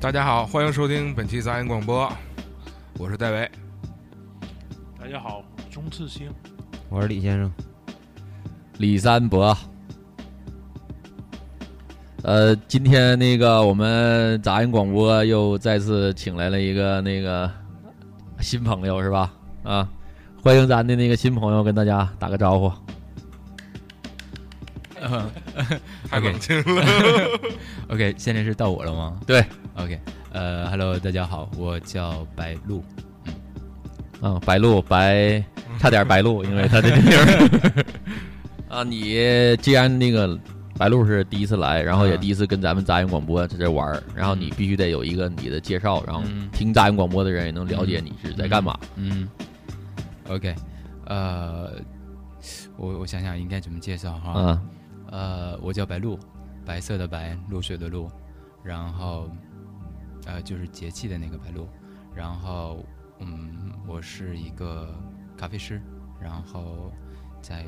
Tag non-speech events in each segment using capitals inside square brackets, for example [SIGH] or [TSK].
大家好，欢迎收听本期杂音广播，我是戴维。大家好，钟次星，我是李先生，李三博。呃，今天那个我们杂音广播又再次请来了一个那个新朋友，是吧？啊，欢迎咱的那个新朋友跟大家打个招呼。太冷清了。[LAUGHS] OK，现在是到我了吗？对，OK，呃，Hello，大家好，我叫白鹿，嗯，啊，白鹿白，差点白鹿，因为他的名儿。[LAUGHS] 啊，你既然那个白鹿是第一次来，然后也第一次跟咱们杂音广播在这玩儿，然后你必须得有一个你的介绍，然后听杂音广播的人也能了解你是在干嘛。嗯，OK，呃，我我想想应该怎么介绍哈。嗯。呃，我叫白露，白色的白，露水的露，然后，呃，就是节气的那个白露，然后，嗯，我是一个咖啡师，然后在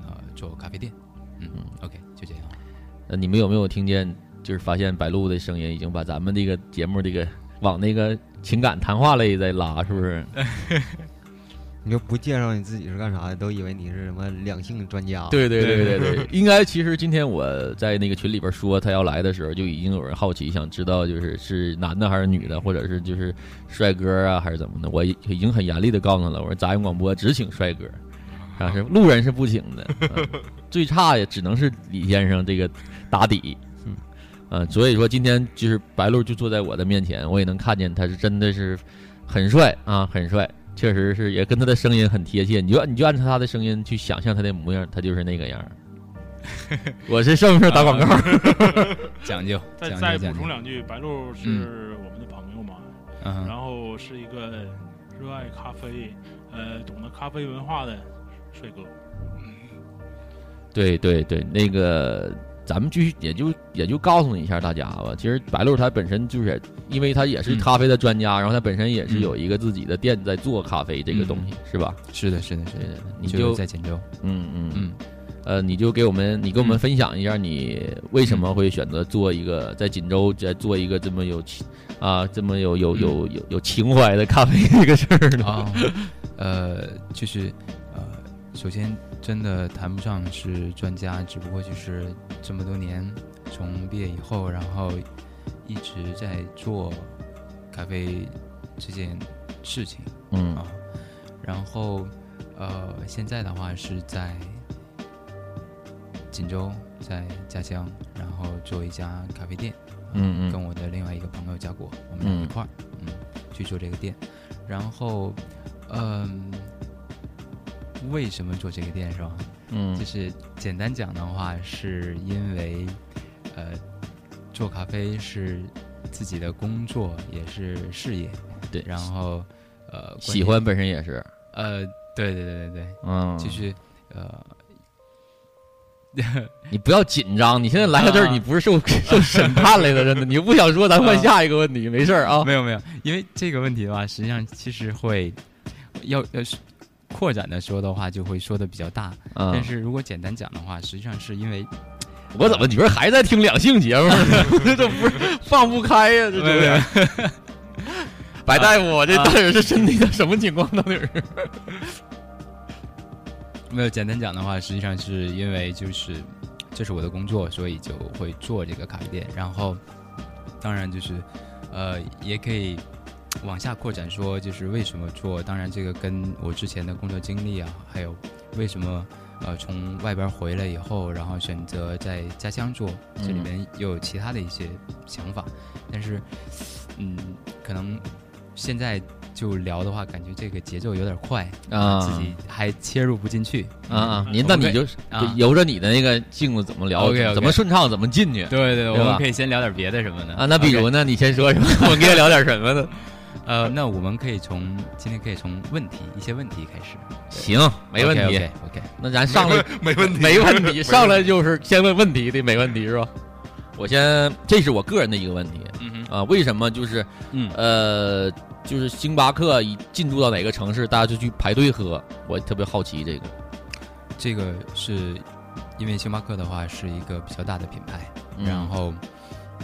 呃做咖啡店，嗯嗯，OK，就这样。那，你们有没有听见？就是发现白露的声音已经把咱们这个节目这个往那个情感谈话类在拉，是不是？[LAUGHS] 你就不介绍你自己是干啥的，都以为你是什么两性专家。对对对对对，[LAUGHS] 应该其实今天我在那个群里边说他要来的时候，就已经有人好奇，想知道就是是男的还是女的，或者是就是帅哥啊还是怎么的。我已经很严厉的告诉他了，我说杂音广播只请帅哥，啊是路人是不请的，啊、最差也只能是李先生这个打底。嗯，啊，所以说今天就是白鹿就坐在我的面前，我也能看见他是真的是很帅啊，很帅。确实是，也跟他的声音很贴切。你就你就按照他的声音去想象他的模样，他就是那个样 [LAUGHS] 我是是不是打广告？[LAUGHS] 讲究。[LAUGHS] 再再补充两句，白鹿是我们的朋友嘛，嗯、然后是一个热爱咖啡、呃懂得咖啡文化的帅哥。对对对，那个。咱们继续，也就也就告诉你一下大家吧。其实白鹿他本身就是，因为他也是咖啡的专家，嗯、然后他本身也是有一个自己的店在做咖啡这个东西，嗯、是吧？是的，是的，是的。你就在锦州，嗯嗯嗯，呃，你就给我们，你给我们分享一下，你为什么会选择做一个在锦州在做一个这么有情啊这么有有有有有情怀的咖啡这个事儿呢？啊，呃，就是呃，首先。真的谈不上是专家，只不过就是这么多年，从毕业以后，然后一直在做咖啡这件事情，嗯。啊，然后呃，现在的话是在锦州，在家乡，然后做一家咖啡店，嗯嗯，跟我的另外一个朋友嘉果，我们俩一块儿，嗯，去做这个店，然后嗯。为什么做这个店是吧？嗯，就是简单讲的话，是因为，呃，做咖啡是自己的工作，也是事业。对，然后，呃，喜欢本身也是。呃，对对对对对，嗯，就是呃，[LAUGHS] 你不要紧张，你现在来到这儿，你不是受受审判来的，真的，你不想说，咱换下一个问题，没事儿啊。[LAUGHS] 没有没有，因为这个问题的话，实际上其实会要要是。扩展的说的话，就会说的比较大。嗯、但是如果简单讲的话，实际上是因为，我怎么觉得还在听两性节目呢？[LAUGHS] 这不是放不开呀、啊，这就是。[LAUGHS] 白大夫，我这到底是身体的什么情况？到底是？[LAUGHS] 没有简单讲的话，实际上是因为就是这是我的工作，所以就会做这个咖啡店。然后，当然就是呃，也可以。往下扩展说，就是为什么做？当然，这个跟我之前的工作经历啊，还有为什么呃从外边回来以后，然后选择在家乡做，这里面又有其他的一些想法。但是，嗯，可能现在就聊的话，感觉这个节奏有点快啊自己还切入不进去啊啊！您那你就啊由着你的那个镜子怎么聊怎么顺畅怎么进去。对对，我们可以先聊点别的什么的啊，那比如呢？你先说什么？[LAUGHS] 我们可以聊点什么呢？呃，那我们可以从今天可以从问题一些问题开始。行，没问题。OK 那咱上来没问题 [LAUGHS] 没问题，[LAUGHS] 上来就是先问问题的，没问题是吧？我先，这是我个人的一个问题嗯哼，啊，为什么就是嗯呃，就是星巴克一进驻到哪个城市，大家就去排队喝？我特别好奇这个。这个是因为星巴克的话是一个比较大的品牌，嗯然后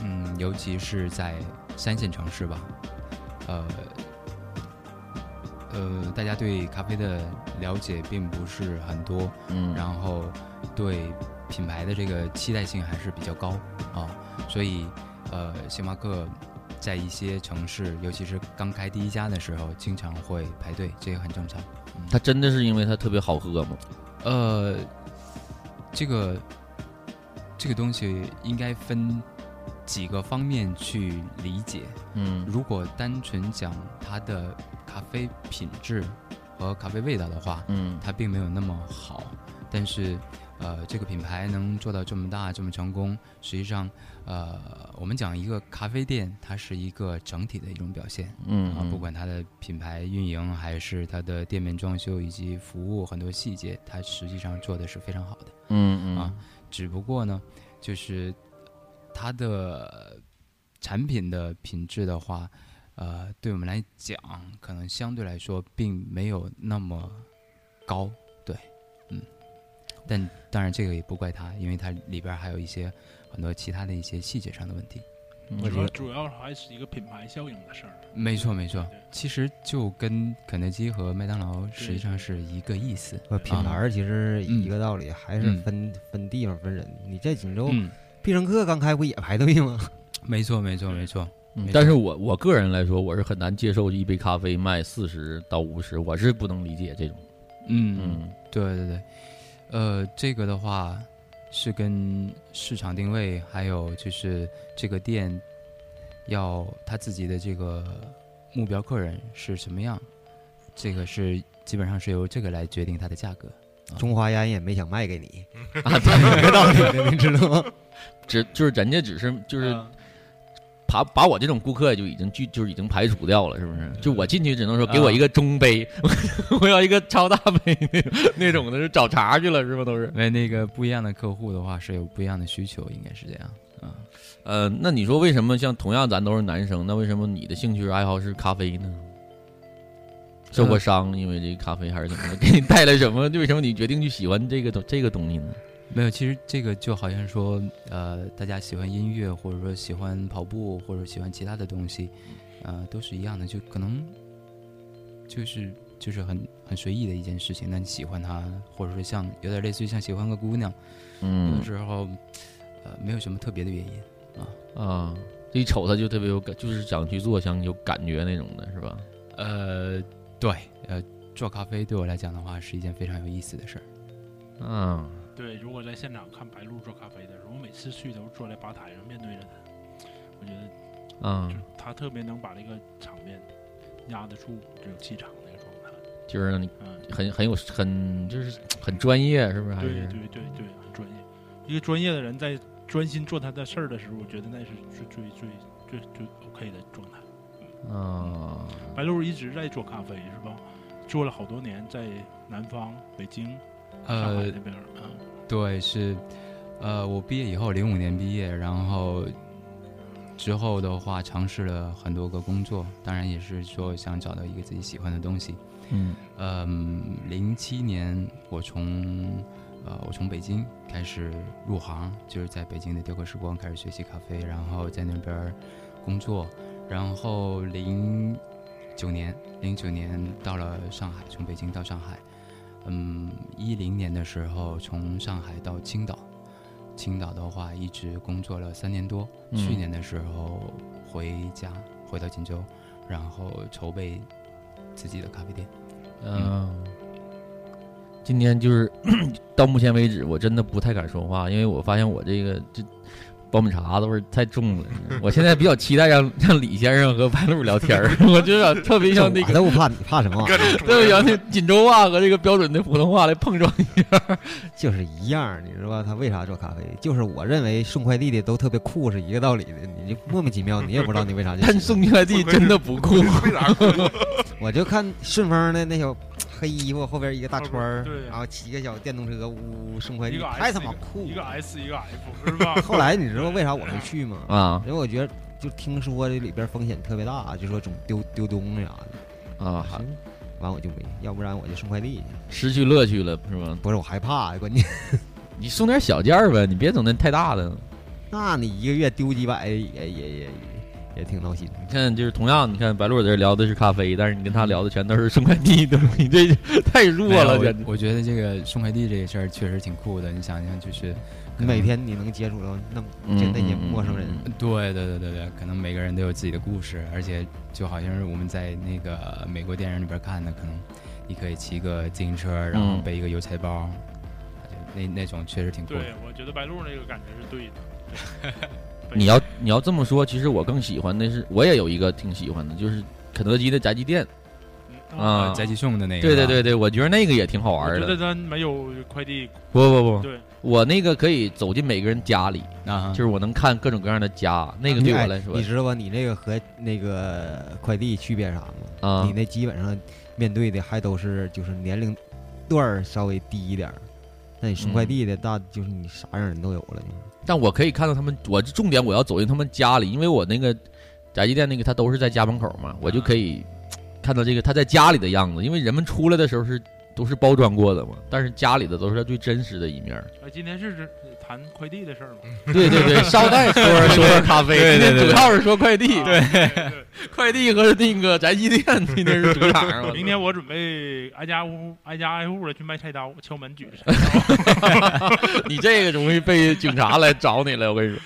嗯，尤其是在三线城市吧，呃呃，大家对咖啡的了解并不是很多，嗯然后对品牌的这个期待性还是比较高啊，所以呃，星巴克。在一些城市，尤其是刚开第一家的时候，经常会排队，这个很正常。嗯它真的是因为它特别好喝吗？呃，这个这个东西应该分几个方面去理解。嗯如果单纯讲它的咖啡品质和咖啡味道的话，嗯它并没有那么好。但是，呃，这个品牌能做到这么大、这么成功，实际上，呃，我们讲一个咖啡店，它是一个整体的一种表现。啊，嗯啊不管它的品牌运营，还是它的店面装修以及服务很多细节，它实际上做的是非常好的。嗯嗯啊，只不过呢，就是它的产品的品质的话，呃，对我们来讲，可能相对来说并没有那么高，对，嗯，但当然这个也不怪它，因为它里边还有一些很多其他的一些细节上的问题。我觉得主要还是一个品牌效应的事儿。没错，没错，其实就跟肯德基和麦当劳实际上是一个意思。呃，品牌其实一个道理，还是嗯分分地方分人。你在锦州嗯，必胜客刚开不也排队吗？[LAUGHS] 没错，没错，没错。嗯但是我我个人来说，我是很难接受一杯咖啡卖四十到五十，我是不能理解这种。嗯嗯，对对对，呃，这个的话是跟市场定位，还有就是这个店要他自己的这个目标客人是什么样，这个是基本上是由这个来决定它的价格。中华烟也没想卖给你啊，对，这个道理 [LAUGHS] 你知道吗？只就是人家只是就是嗯把把我这种顾客就已经拒就是已经排除掉了，是不是？就我进去只能说给我一个中杯，[LAUGHS] 我要一个超大杯那种那种的，是找茬去了是吧？都是。因为那个不一样的客户的话是有不一样的需求，应该是这样啊。呃，那你说为什么像同样咱都是男生，那为什么你的兴趣爱好是咖啡呢？受过伤，因为这个咖啡还是怎么的？给你带来什么？为什么你决定去喜欢这个东这个东西呢？没有，其实这个就好像说，呃，大家喜欢音乐，或者说喜欢跑步，或者喜欢其他的东西，呃，都是一样的，就可能就是就是很很随意的一件事情。那你喜欢它，或者说像有点类似于像喜欢个姑娘，嗯有嗯的时候呃没有什么特别的原因啊。啊，一瞅他就特别有感，就是想去做，想有感觉那种的，是吧？呃，对，呃，做咖啡对我来讲的话是一件非常有意思的事儿。嗯，对，如果在现场看白鹿做咖啡的时候，我每次去都是坐在吧台上面对着他，我觉得嗯，他特别能把这个场面压得住这种气场那个状态。就是让你嗯，很很有很就是很专业，是不是？还对是对对对，很专业。一个专业的人在专心做他的事儿的时候，我觉得那是最最最最最 OK 的状态。啊，白鹿一直在做咖啡是吧？做了好多年，在南方、北京、上海呃那，边儿，嗯，对，是，呃，我毕业以后，零五年毕业，然后之后的话，尝试了很多个工作，当然也是说想找到一个自己喜欢的东西。嗯嗯，零七年我从呃我从北京开始入行，就是在北京的雕刻时光开始学习咖啡，然后在那边工作，然后零九年零九年到了上海，从北京到上海，嗯，一零年的时候从上海到青岛，青岛的话一直工作了三年多，嗯去年的时候回家回到锦州，然后筹备自己的咖啡店。嗯，今天就是 [COUGHS] 到目前为止，我真的不太敢说话，因为我发现我这个这爆米碴子味儿太重了。我现在比较期待让让李先生和白鹿聊天儿，[LAUGHS] 我就想特别想那个，我都不怕，你怕什么？特别像那锦州话和这个标准的普通话来碰撞一下，就是一样，你知道吧？他为啥做咖啡？就是我认为送快递的都特别酷是一个道理的，你就莫名其妙，你也不知道你为啥就。[LAUGHS] 但送快递真的不酷，为啥酷？[LAUGHS] 我就看顺丰的那小黑衣服后边一个大圈儿，对然后骑个小电动车呜送快递，太他妈酷一个。S 一个 F [LAUGHS] 是吧？[LAUGHS] 后来你知道为啥我没去吗？啊因为我觉得就听说这里边风险特别大，就说总丢丢东西啥的。啊，行，完我就没，要不然我就送快递去。失去乐趣了是吗？不是我害怕，关键 [LAUGHS] 你送点小件儿呗，你别整那太大的。那你一个月丢几百也也也也也挺闹心。你看，就是同样，你看白鹿在这聊的是咖啡，但是你跟他聊的全都是送快递的东西，这 [LAUGHS] 太弱了。我我觉得这个送快递这个事儿确实挺酷的。你想想，就是你每天你能接触到那么就那些陌生人，对对对对对，可能每个人都有自己的故事，而且就好像是我们在那个美国电影里边看的，可能你可以骑个自行车，然后嗯背一个邮差包，就那那种确实挺酷的。对，我觉得白鹿那个感觉是对的。对 [LAUGHS] 你要你要这么说，其实我更喜欢的是，我也有一个挺喜欢的，就是肯德基的炸鸡店啊，宅急送的那个。对对对对，我觉得那个也挺好玩的。我觉得咱没有快递，不不不，对，我那个可以走进每个人家里，啊，就是我能看各种各样的家，那个对我来说哎你知道吧？你那个和那个快递区别啥吗？啊你那基本上面对的还都是就是年龄段稍微低一点儿，那你送快递的大就是你啥样人都有了，就是。但我可以看到他们，我重点我要走进他们家里，因为我那个宅急电那个他都是在家门口嘛，我就可以看到这个他在家里的样子，因为人们出来的时候是都是包装过的嘛，但是家里的都是他最真实的一面今天是指谈快递的事儿吗？对对对，[LAUGHS] 捎带说说咖啡，今天主要是说快递，对，快递和那个宅急便今天是主场。我明天我准备挨家屋挨家挨户的去卖菜刀，敲门举着。[LAUGHS] 你这个容易被警察来找你了，我跟你说。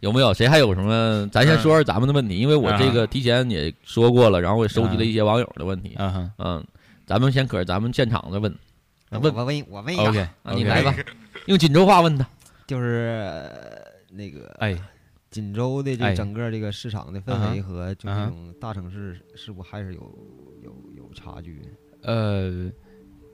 有没有谁还有什么？咱先说说咱们的问题，因为我这个提前也说过了，然后我也收集了一些网友的问题。嗯，嗯，咱们先可是咱们现场的问，我问我问我问一个 OK，啊，你来吧，[LAUGHS] 用锦州话问他。就是呃那个哎，锦州的这哎整个这个市场的氛围和就那种大城市是不还是有有有差距？呃，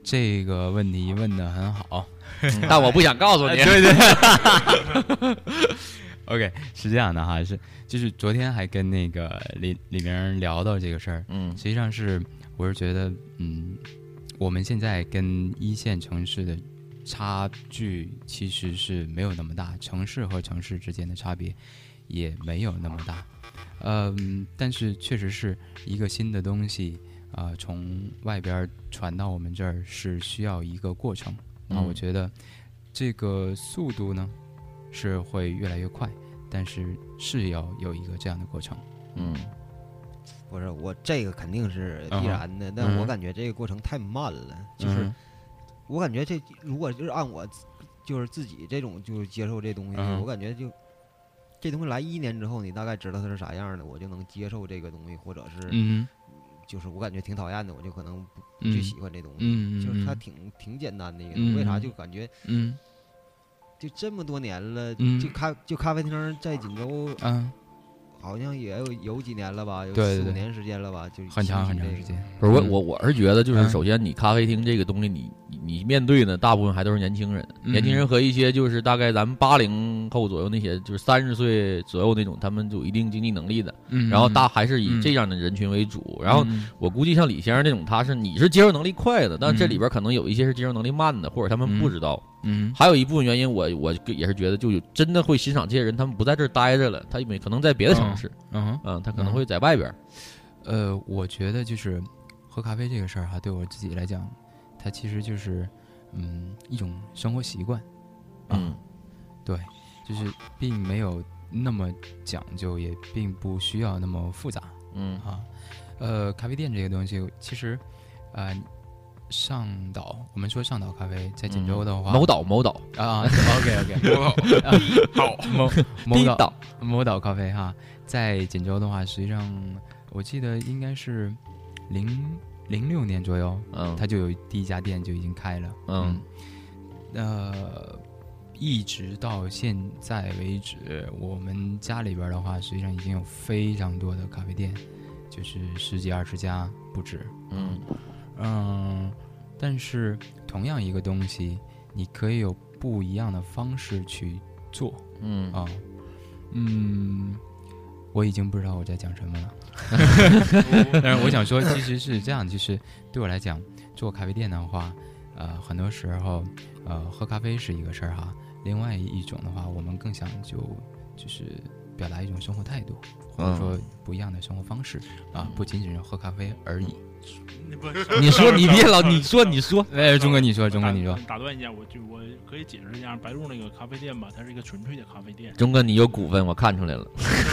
这个问题问的很好。[LAUGHS] 但我不想告诉你。[LAUGHS] 对对。[LAUGHS] OK，是这样的哈，是就是昨天还跟那个李李明聊到这个事儿，嗯实际上是我是觉得，嗯，我们现在跟一线城市的差距其实是没有那么大，城市和城市之间的差别也没有那么大，嗯，但是确实是一个新的东西啊、从外边传到我们这儿是需要一个过程。那我嗯觉得这个速度呢是会越来越快，但是是要有一个这样的过程。嗯不是我这个肯定是必然的，但我感觉这个过程太慢了，就是嗯我感觉这如果就是按我就是自己这种就是接受这东西，嗯我感觉就这东西来一年之后，你大概知道它是啥样的，我就能接受这个东西，或者是嗯就是我感觉挺讨厌的，我就可能不不嗯去喜欢这东西。就是它嗯挺挺简单的一个，嗯为啥嗯就感觉嗯就这么多年了，嗯就咖就咖啡厅在锦州嗯，好像也有有几年了吧，有对对对四五年时间了吧，就很长很长时间。不是我嗯我我是觉得，就是嗯。首先你咖啡厅这个东西，你你你面对的大部分还都是年轻人，嗯。年轻人和一些就是大概咱们八零后左右那些，就是三十岁左右那种，他们有一定经济能力的，嗯，然后大还是以嗯。这样的人群为主。然后嗯我估计像李先生这种，他是你是接受能力快的，但这嗯。里边可能有一些是接受能力慢的，或者他们不知道。嗯。还有一部分原因，我我也是觉得，就有真的会欣赏这些人，他们不在这儿待着了，他有可能在别的城市，嗯哼。嗯，他可能会在外边儿。呃，我觉得就是喝咖啡这个事儿哈，对我自己来讲，它其实就是嗯一种生活习惯，嗯。对，就是并没有那么讲究，也并不需要那么复杂。嗯。啊。呃，咖啡店这个东西，其实呃上岛，我们说上岛咖啡在锦州的话，某岛某岛。啊，OK OK，[LAUGHS] 好，某某岛。某岛咖啡哈，在锦州的话，实际上我记得应该是零零六年左右，嗯。它就有第一家店就已经开了。嗯。呃，一直到现在为止，我们家里边的话，实际上已经有非常多的咖啡店，就是十几二十家不止。嗯嗯，但是同样一个东西，你可以有不一样的方式去做。嗯啊，嗯，我已经不知道我在讲什么了。[LAUGHS] 但是我想说，其实是这样，就是对我来讲，做咖啡店的话，呃，很多时候，呃，喝咖啡是一个事儿哈。另外一种的话，我们更想就就是表达一种生活态度，或者说不一样的生活方式啊，不仅仅是喝咖啡而已。你说你别老你说你说，哎，钟哥你说，钟哥你说，打断一下，我就我可以解释一下，白鹿那个咖啡店吧，它是一个纯粹的咖啡店。钟哥你有股份，我看出来了，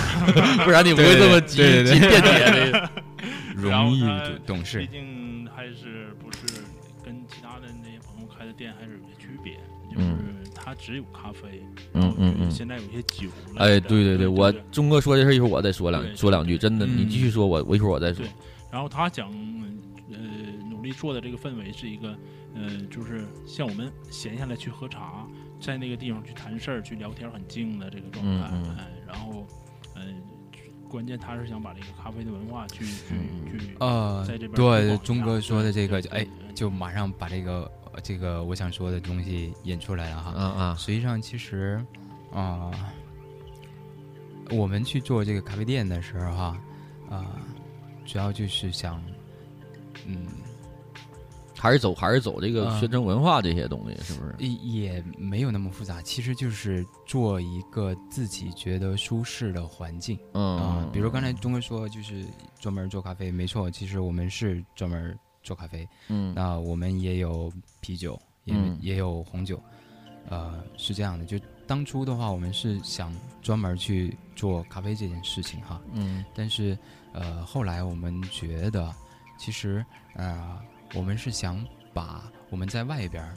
[LAUGHS] 不然你不会这么急对对急辩解的。容易懂事毕竟还是不是跟其他的那些朋友开的店还是有些区别，就是它只有咖啡，嗯嗯嗯现在有些酒类的。哎，对对对，我对钟哥说这事儿一会儿我再说两对说两句，真的，你继续说，我我一会儿我再说对。然后他想，呃，努力做的这个氛围是一个，呃，就是像我们闲下来去喝茶，在那个地方去谈事儿、去聊天，很静的这个状态。嗯嗯哎，然后，呃，关键他是想把这个咖啡的文化去去去啊，在这边推对钟哥说的这个，对哎，就马上把这个呃这个我想说的东西引出来了哈。啊啊，实际上，其实啊、我们去做这个咖啡店的时候哈，啊、主要就是想，嗯，还是走还是走这个啊宣传文化这些东西，是不是？也也没有那么复杂，其实就是做一个自己觉得舒适的环境。嗯啊，比如刚才钟哥说，就是专门做咖啡，没错，其实我们是专门做咖啡。嗯那我们也有啤酒，也、嗯也有红酒，呃，是这样的。就当初的话，我们是想专门去做咖啡这件事情哈。嗯但是呃，后来我们觉得，其实呃，我们是想把我们在外边儿，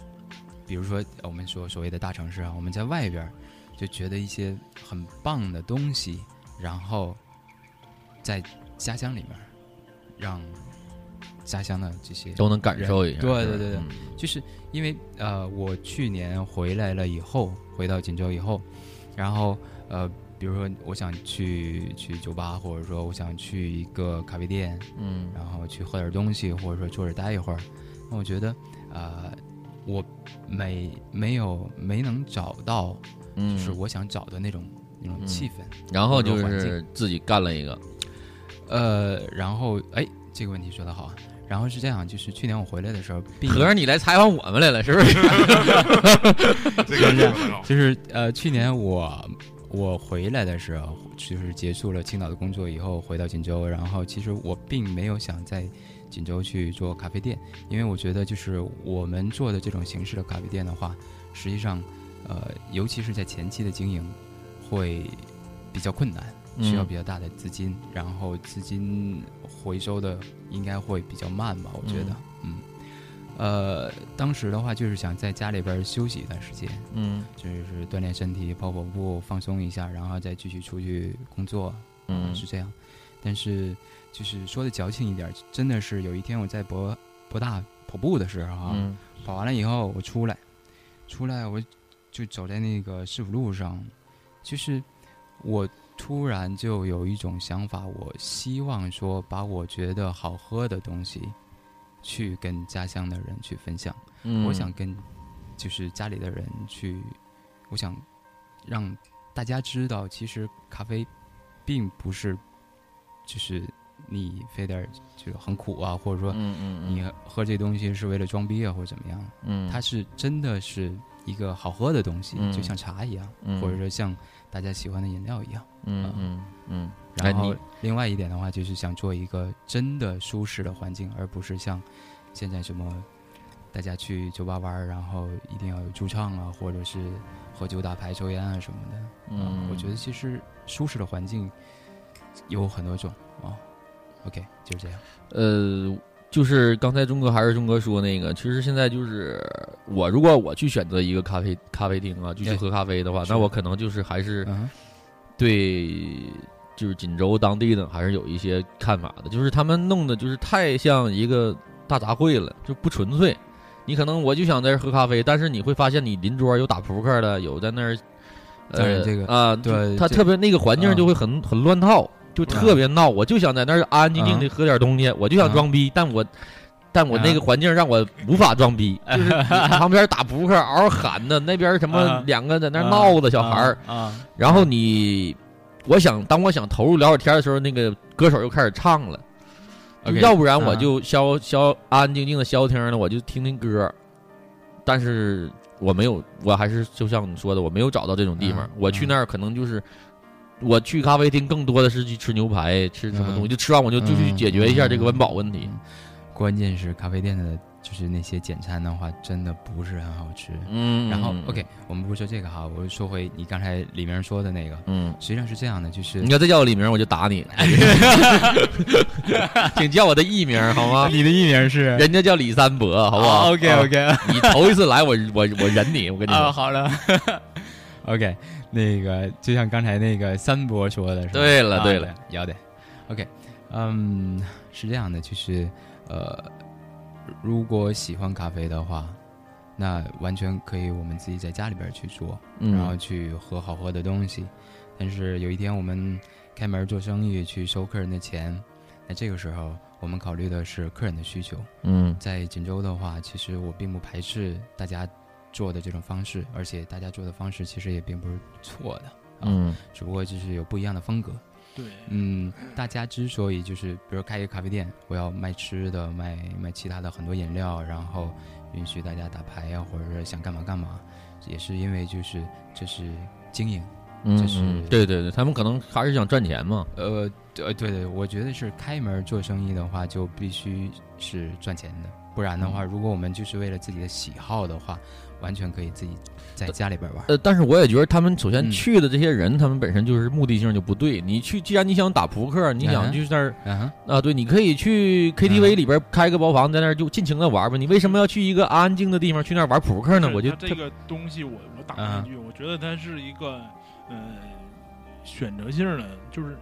比如说呃我们说所谓的大城市啊，我们在外边儿就觉得一些很棒的东西，然后在家乡里面让家乡的这些都能感受一下对对对对，嗯。就是因为呃，我去年回来了以后，回到锦州以后，然后呃，比如说我想去去酒吧，或者说我想去一个咖啡店，嗯。然后去喝点东西，或者说坐着待一会儿，那我觉得呃，我没没有没能找到，嗯。就是我想找的那种那种气氛，然后就是自己干了一个，呃，然后哎，这个问题说的好啊。然后是这样，就是去年我回来的时候，并合着你来采访我们来了，是不是？[LAUGHS] 这个就是呃，去年我我回来的时候，就是结束了青岛的工作以后，回到锦州，然后其实我并没有想在锦州去做咖啡店，因为我觉得就是我们做的这种形式的咖啡店的话，实际上呃，尤其是在前期的经营会比较困难。需要嗯。比较大的资金，然后资金回收的应该会比较慢吧，我觉得，嗯，呃，当时的话就是想在家里边休息一段时间，嗯，就是锻炼身体，跑跑步，放松一下，然后再继续出去工作，嗯是这样。但是就是说的矫情一点儿，真的是有一天我在博博大跑步的时候啊，嗯跑完了以后我出来，出来我就走在那个市府路上，就是我突然就有一种想法，我希望说把我觉得好喝的东西，去跟家乡的人去分享。嗯我想跟就是家里的人去，我想让大家知道，其实咖啡并不是就是你非得就是很苦啊，或者说你喝这东西是为了装逼啊，或者怎么样。嗯它是真的是一个好喝的东西，嗯就像茶一样，嗯或者说像大家喜欢的饮料一样。嗯嗯嗯，然后另外一点的话，就是想做一个真的舒适的环境，而不是像现在什么大家去酒吧玩儿，然后一定要有驻唱啊，或者是喝酒打牌、抽烟啊什么的。嗯啊我觉得其实舒适的环境有很多种啊。OK，就是这样。呃，就是刚才钟哥还是钟哥说那个，其实现在就是我如果我去选择一个咖啡咖啡厅啊，就去喝咖啡的话，那我可能就是还是嗯对，就是锦州当地的还是有一些看法的，就是他们弄的就是太像一个大杂烩了，就不纯粹。你可能我就想在这儿喝咖啡，但是你会发现你邻桌有打扑克的，有在那儿，呃，当然这个啊，对他特别那个环境就会很很乱套，就特别闹。我就想在那儿安安静静的喝点东西，我就想装逼，但我。但我那个环境让我无法装逼，[LAUGHS] 就是旁边打扑克嗷嗷喊的，那边什么两个在那闹的小孩儿啊，然后你，我想当我想投入聊会天的时候，那个歌手又开始唱了，要不然我就消消安安静静的消停了，我就听听歌，但是我没有，我还是就像你说的，我没有找到这种地方，我去那儿可能就是。我去咖啡厅更多的是去吃牛排，吃什么东西，就吃完我就就去解决一下这个温饱问题。关键是咖啡店的，就是那些简餐的话，真的不是很好吃。嗯，然后 OK，我们不说这个哈，我说回你刚才李明说的那个。嗯，实际上是这样的，就是你要再叫我李明，我就打你。[LAUGHS] 请叫我的艺名好吗？你的艺名是？人家叫李三伯，好不好？OK OK，你头一次来，我我我忍你，我跟你说。好了。[LAUGHS] OK，那个就像刚才那个三伯说的是，对了对了，要的。OK，嗯，是这样的，就是。呃，如果喜欢咖啡的话，那完全可以我们自己在家里边去做，然后去喝好喝的东西。但是有一天我们开门做生意，去收客人的钱，那这个时候我们考虑的是客人的需求。嗯，在锦州的话，其实我并不排斥大家做的这种方式，而且大家做的方式其实也并不是错的。嗯，只不过就是有不一样的风格。对，嗯，大家之所以就是，比如开一个咖啡店，我要卖吃的，卖卖其他的很多饮料，然后允许大家打牌呀，或者是想干嘛干嘛，也是因为就是这是经营，这是对对对，他们可能还是想赚钱嘛。呃，对对对，我觉得是开门做生意的话，就必须是赚钱的，不然的话，如果我们就是为了自己的喜好的话。完全可以自己在家里边玩。呃，但是我也觉得他们首先去的这些人，他们本身就是目的性就不对。你去，既然你想打扑克，你想去那儿啊，对，你可以去 KTV 里边开个包房，在那儿就尽情的玩吧。你为什么要去一个安静的地方去那儿玩扑克呢？我就这个东西，我我打一句，我觉得它是一个呃选择性的，就是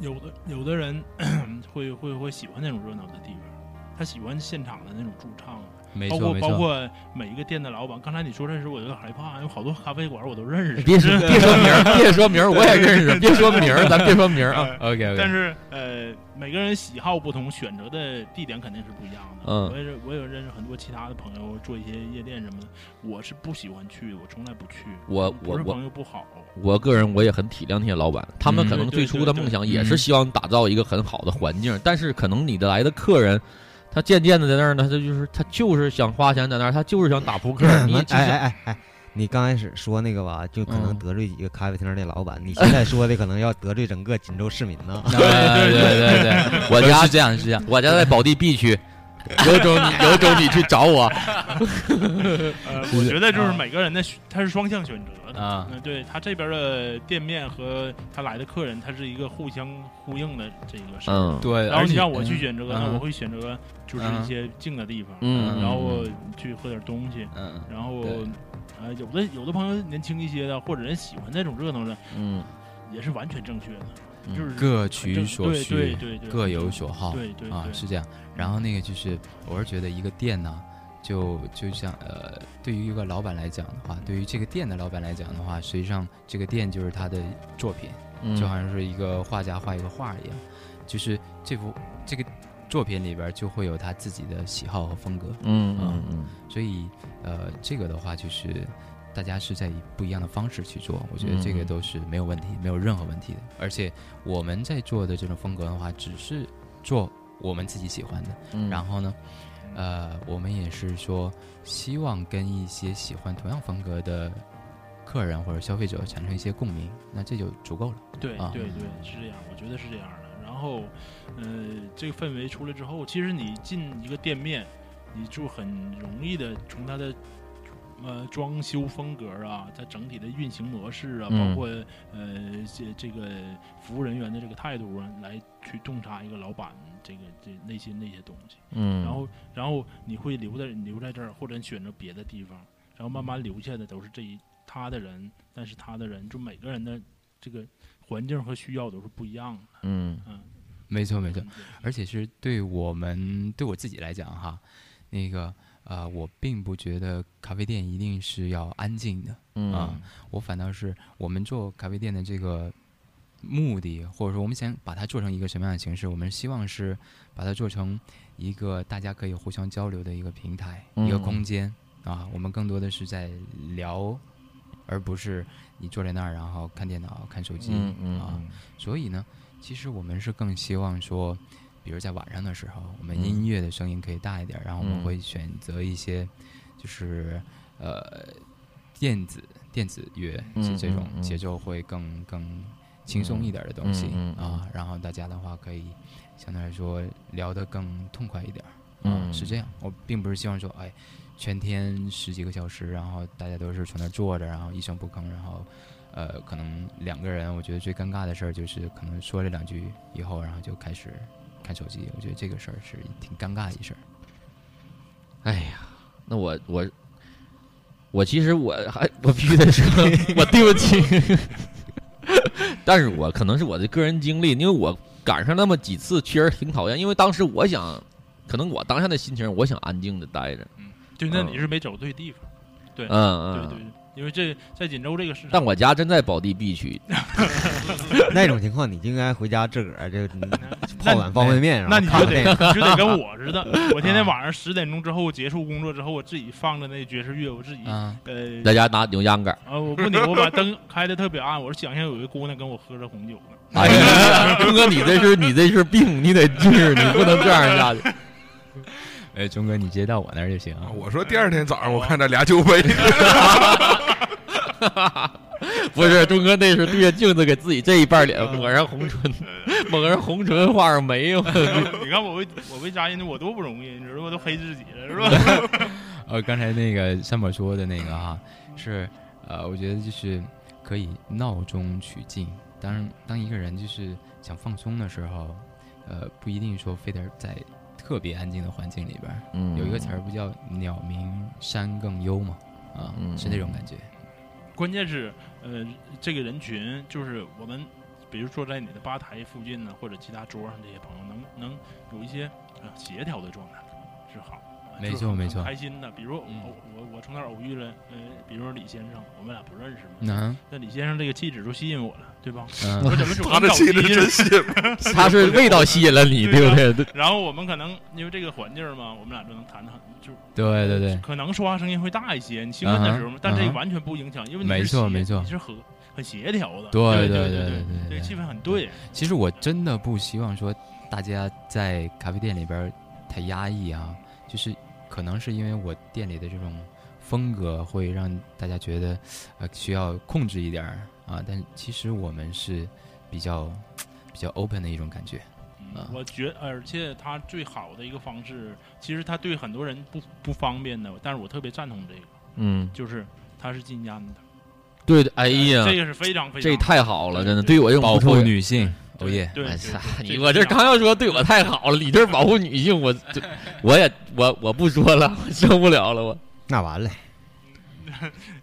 有有的有的人 [CLEARS THROAT] 会会会喜欢那种热闹的地方，他喜欢现场的那种驻唱。包括包括每一个店的老板，刚才你说这时我有点害怕，有好多咖啡馆我都认识。别说 [LAUGHS] 别说名儿，[LAUGHS] 别说名儿，我也认识。别说名儿，咱别说名儿 [LAUGHS] 啊。OK。但是呃，每个人喜好不同，选择的地点肯定是不一样的。嗯。我也是，我也认识很多其他的朋友做一些夜店什么的，我是不喜欢去，我从来不去。我我是朋友不好。我个人我也很体谅那些老板，他们可能最初的梦想也是希望打造一个很好的环境，但是可能你的来的客人。他渐渐的在那儿呢，他就是他就是想花钱在那儿，他就是想打扑克。[LAUGHS] 你哎哎哎哎，你刚开始说那个吧，就可能得罪几个咖啡厅的老板。你现在说的可能要得罪整个锦州市民呢。[LAUGHS] 对对对对，我家是这样是这样，我家在宝地 B 区。[LAUGHS] 有种你有种你去找我。[LAUGHS] 呃，我觉得就是每个人的他是双向选择的啊。嗯，对他这边的店面和他来的客人，他是一个互相呼应的这个事嗯，对。然后你让我去选择，那我会选择就是一些静的地方，嗯，然后去喝点东西，嗯，然后呃，有的有的朋友年轻一些的，或者人喜欢那种热闹的，嗯，也是完全正确的。就是各取所需，对对对，各有所好，对对啊，是这样。然后那个就是，我是觉得一个店呢，就就像呃，对于一个老板来讲的话，对于这个店的老板来讲的话，实际上这个店就是他的作品，就好像是一个画家画一个画一样，就是这幅这个作品里边就会有他自己的喜好和风格，嗯嗯嗯，所以呃，这个的话就是。大家是在以不一样的方式去做，我觉得这个都是没有问题，没有任何问题的。而且我们在做的这种风格的话，只是做我们自己喜欢的。嗯然后呢，呃，我们也是说希望跟一些喜欢同样风格的客人或者消费者产生一些共鸣，那这就足够了。对对对，是这样，我觉得是这样的。然后，呃，这个氛围出来之后，其实你进一个店面，你就很容易的从它的。呃，装修风格啊，它整体的运行模式啊，包括呃这这个服务人员的这个态度啊，来去洞察一个老板这个这内心那些东西。嗯，然后然后你会留在留在这儿，或者选择别的地方，然后慢慢留下的都是这一他的人，但是他的人就每个人的这个环境和需要都是不一样的。嗯嗯，没错没错，而且是对我们对我自己来讲哈，那个。呃，我并不觉得咖啡店一定是要安静的嗯啊，我反倒是我们做咖啡店的这个目的，或者说我们想把它做成一个什么样的形式，我们希望是把它做成一个大家可以互相交流的一个平台，一个嗯空间啊。我们更多的是在聊，而不是你坐在那儿然后看电脑、看手机、嗯嗯啊。所以呢，其实我们是更希望说，比如在晚上的时候，我们嗯。音乐的声音可以大一点，然后我们嗯。会选择一些就是呃电子电子乐嗯是这种节奏会更更轻松一点的东西、嗯然后大家的话可以相对来说聊得更痛快一点嗯是这样。我并不是希望说，哎，全天十几个小时，然后大家都是从那儿坐着，然后一声不吭，然后呃，可能两个人，我觉得最尴尬的事儿就是可能说了两句以后，然后就开始看手机，我觉得这个事儿是挺尴尬的一事儿。哎呀，那我我我其实我还我必须得说，[LAUGHS] 我对不起，[LAUGHS] 但是我可能是我的个人经历，因为我赶上那么几次，确实挺讨厌。因为当时我想，可能我当下的心情，我想安静的待着。就那你是没走对地方，对，嗯嗯对对对，因为这在锦州这个市场，但我家真在宝地 B 区，[LAUGHS] 那种情况，你就应该回家自个儿就泡碗方便面，那你就得就得跟我似的，[LAUGHS] 我天天晚上十点钟之后结束工作之后，我自己放着那爵士乐，我自己啊呃在家拿扭秧歌。啊，我不牛，我把灯开的特别暗，我是想象有一个姑娘跟我喝着红酒呢。哎呀，钟哥，你这是你这是病，你得治，你不能这样下去。[LAUGHS] 哎，钟哥，你接到我那儿就行。我说第二天早上我看着俩酒杯，[LAUGHS] [LAUGHS] 不是，钟哥那是对着镜子给自己这一半脸抹上红唇，抹上红唇画上眉毛。你看我为我为扎音我多不容易，你知道吗？都黑自己了是吧？[LAUGHS] 呃，刚才那个三宝说的那个哈，是呃，我觉得就是可以闹中取静。当然，当一个人就是想放松的时候，呃，不一定说非得在特别安静的环境里边。嗯有一个词儿不叫“鸟鸣山更幽”嘛？啊，嗯是那种感觉。关键是呃，这个人群就是我们，比如说在你的吧台附近呢，或者其他桌上这些朋友，能能有一些呃协调的状态是好。呃没错没错开心的。比如我我我从那儿偶遇了呃，比如说李先生，我们俩不认识嘛，嗯那李先生这个气质就吸引我了，对吧？嗯我怎么 [LAUGHS] 他的气质真吸引我 [LAUGHS] 他是味道吸引了你，对不对？然后我们可能因为这个环境嘛，我们俩就能谈的很就对对对可能说话声音会大一些，你兴奋的时候但这完全不影响，因为你没错没错你是和很协调的，对对对对对对对，对气氛很对。其实我真的不希望说大家在咖啡店里边儿太压抑啊，就是可能是因为我店里的这种风格会让大家觉得呃需要控制一点儿啊，但其实我们是比较 [TSK] 比较 open 的一种感觉。啊。我觉，而且他最好的一个方式，其实他对很多人不不方便的，但是我特别赞同这个，嗯，就是他是禁烟的，对的，哎呀，这个是非常非常这太好了，真的，对我这种保不抽烟护女性，哦耶！对哎呀，[LAUGHS] 你我这刚要说对我太好了，你这保护女性，我这 [LAUGHS] 我也我我不说了，我受不了了，我。[LAUGHS] 那完了，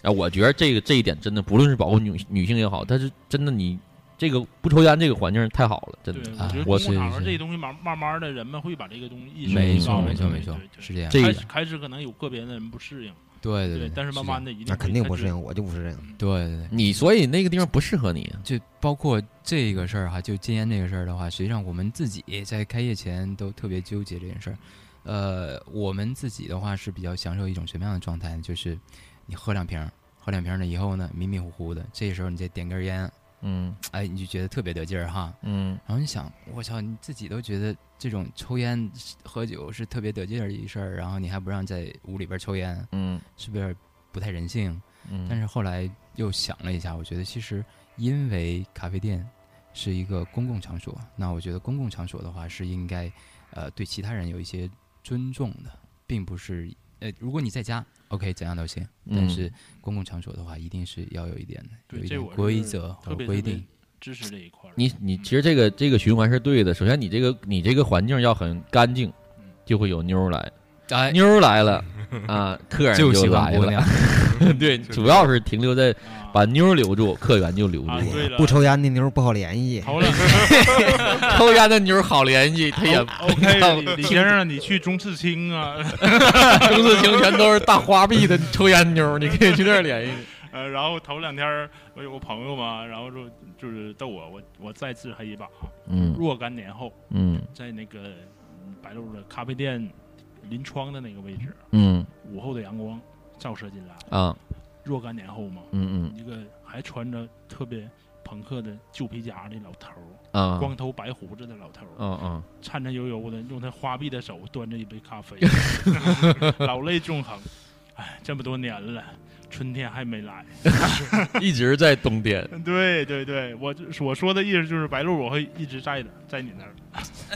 啊，我觉得这个这一点真的，不论是保护女女性也好，但是真的你这个不抽烟这个环境太好了，真，的。啊我觉得我公共场合是这些东西慢慢慢的，人们会把这个东西意识没错没错没错是这样这开始开始可能有个别的人不适应，对对对，但是慢慢的一定那肯定不适是应，我就不适应。对对对，你所以那个地方不适合你，就包括这个事儿哈，就戒烟这个事儿的话，实际上我们自己在开业前都特别纠结这件事儿。呃，我们自己的话是比较享受一种什么样的状态呢？就是你喝两瓶儿，喝两瓶儿呢以后呢，迷迷糊糊的，这时候你再点根烟，嗯哎，你就觉得特别得劲儿哈。嗯然后你想，我操，你自己都觉得这种抽烟、喝酒是特别得劲儿的一事儿，然后你还不让在屋里边抽烟，嗯是不是不太人性？嗯，但是后来又想了一下，我觉得其实因为咖啡店是一个公共场所，那我觉得公共场所的话是应该呃对其他人有一些尊重的，并不是呃如果你在家 OK 怎样都行，但嗯是公共场所的话一定是要有一点的有一点规则和规定。支持这一块。你你其实这个这个循环是对的。首先，你这个你这个环境要很干净，就会有妞儿来。哎，妞儿来了，啊，客人就来了。[LAUGHS] 对，[LAUGHS] 主要是停留在把妞留住，客源就留住啊，了，不抽烟的妞不好联系。[LAUGHS] 抽烟的妞好联系，他也 OK，李李先生，你去中次清啊，中次清全都是大花臂的抽烟妞，你可以去那儿联系。[LAUGHS] 呃，然后头两天我有个朋友嘛，然后就就是逗我，我我再自黑一把，嗯若干年后，嗯在那个嗯白鹿的咖啡店临窗的那个位置，嗯午后的阳光照射进来，啊若干年后嘛，嗯嗯一个还穿着特别朋克的旧皮夹的老头儿，嗯啊光头白胡子的老头儿，嗯嗯，颤颤悠悠的用他花臂的手端着一杯咖啡，[LAUGHS] 老泪纵横。哎，这么多年了，春天还没来。[LAUGHS] [LAUGHS] 一直在冬天。对对对，我就我说的意思就是白鹿，我会一直在的，在你那儿。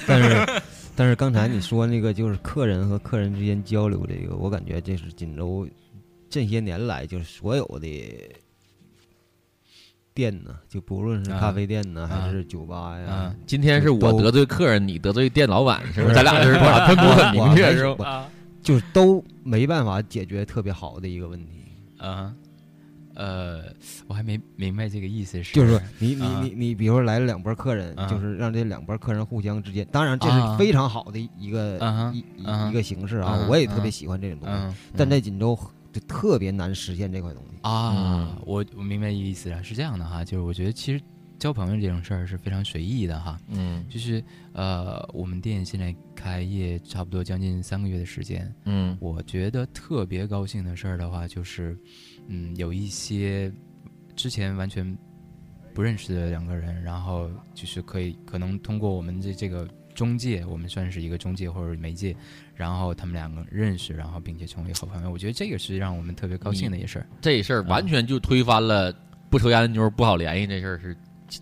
但是，但是刚才你说那个就是客人和客人之间交流这个，我感觉这是锦州这些年来就是所有的店呢，就不论是咖啡店呢、啊还是酒吧呀，啊今天是我得罪客人，你得罪店老板，是不是？咱俩就是把分工很明确，是吧？就是都没办法解决特别好的一个问题。啊，呃，我还没明白这个意思是，就是说你你啊。你你，比如说来了两波客人，啊。就是让这两波客人互相之间，当然这啊。是非常好的一个啊一一个形式啊啊，我也特啊。别喜欢这种东西，嗯，但在锦州就特别难实现这块东西。啊嗯，我我明白意思了，是这样的哈，就是我觉得其实交朋友这种事儿是非常随意的哈，嗯。就是呃，我们店现在开业差不多将近三个月的时间，嗯。我觉得特别高兴的事儿的话，就是嗯，有一些之前完全不认识的两个人，然后就是可以可能通过我们这这个中介，我们算是一个中介或者媒介，然后他们两个认识，然后并且成为好朋友，我觉得这个是让我们特别高兴的一事儿。这事儿完全就推翻了不抽烟的妞儿不好联系这事儿是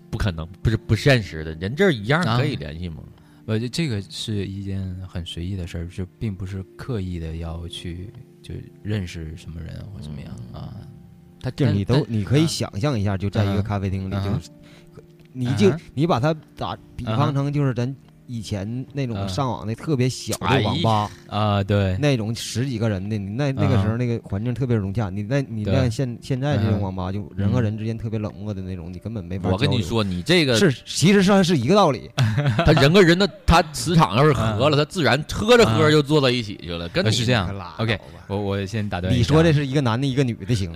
不可能，不是不现实的。人这儿一样可以联系吗？呃，这个是一件很随意的事儿，就并不是刻意的要去就认识什么人或怎么样啊。他就是你都你可以啊想象一下，就在一个嗯咖啡厅里，嗯就是你就你把它打比方成就是咱以前那种嗯上网的特别小哎的网吧，啊，对，那种十几个人的，你那那个时候那个环境特别融洽。你那你对那现现在这嗯种网吧，就人和人之间特别冷漠的那种，你根本没法。我跟你，说，你这个是其实上是一个道理。[LAUGHS] 他人跟人的他磁场要是合了，[LAUGHS] 他自然喝着喝着就坐到一起去了，跟是这样 OK，我我先打断。你说的是一个男的，一个女的行？